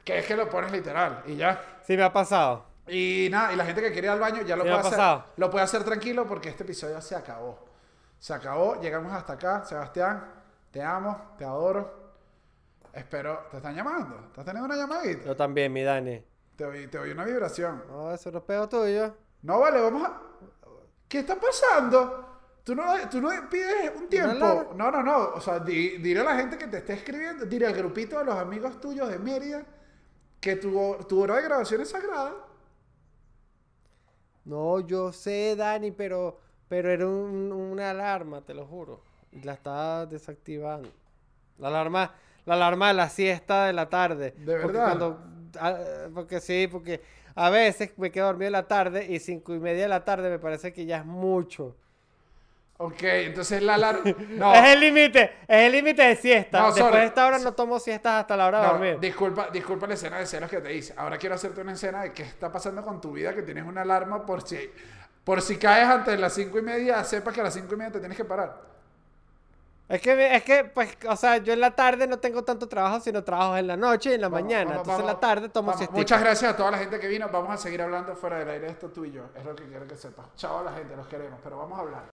Que es que lo pones literal y ya. Sí me ha pasado. Y nada, y la gente que quiere ir al baño ya lo puede ha hacer. Lo puede hacer tranquilo porque este episodio se acabó. Se acabó, llegamos hasta acá. Sebastián, te amo, te adoro. Espero, ¿te están llamando? ¿Estás teniendo una llamadita? Yo también, mi Dani. Te oí, te oí una vibración. No, eso no es pedo tuyo. No, vale, vamos a... ¿Qué está pasando? ¿Tú no, tú no pides un tiempo? No, no, no. O sea, di- dile a la gente que te esté escribiendo, dile al grupito de los amigos tuyos de Mérida que tu, tu hora de grabación es sagrada. No, yo sé, Dani, pero, pero era un- una alarma, te lo juro. Y la estaba desactivando. La alarma, la alarma de la siesta de la tarde. ¿De Porque verdad? cuando- ah, porque sí, porque a veces me quedo dormido en la tarde y cinco y media de la tarde me parece que ya es mucho. Ok, entonces la alarma... No, Es el límite, es el límite de siesta. No, Después sorry. de esta hora no tomo siestas hasta la hora de no, dormir. disculpa, disculpa la escena de celos que te hice. Ahora quiero hacerte una escena de qué está pasando con tu vida, que tienes una alarma por si, por si caes antes de las cinco y media, sepas que a las cinco y media te tienes que parar. Es que, es que, pues, o sea, yo en la tarde no tengo tanto trabajo, sino trabajo en la noche y en la Vamos, mañana. vamos, Entonces en la tarde tomo siestica. Muchas gracias a toda la gente que vino. Vamos a seguir hablando fuera del aire esto tú y yo. Es lo que quiero que sepas. Chao a la gente, los queremos, pero vamos a hablar.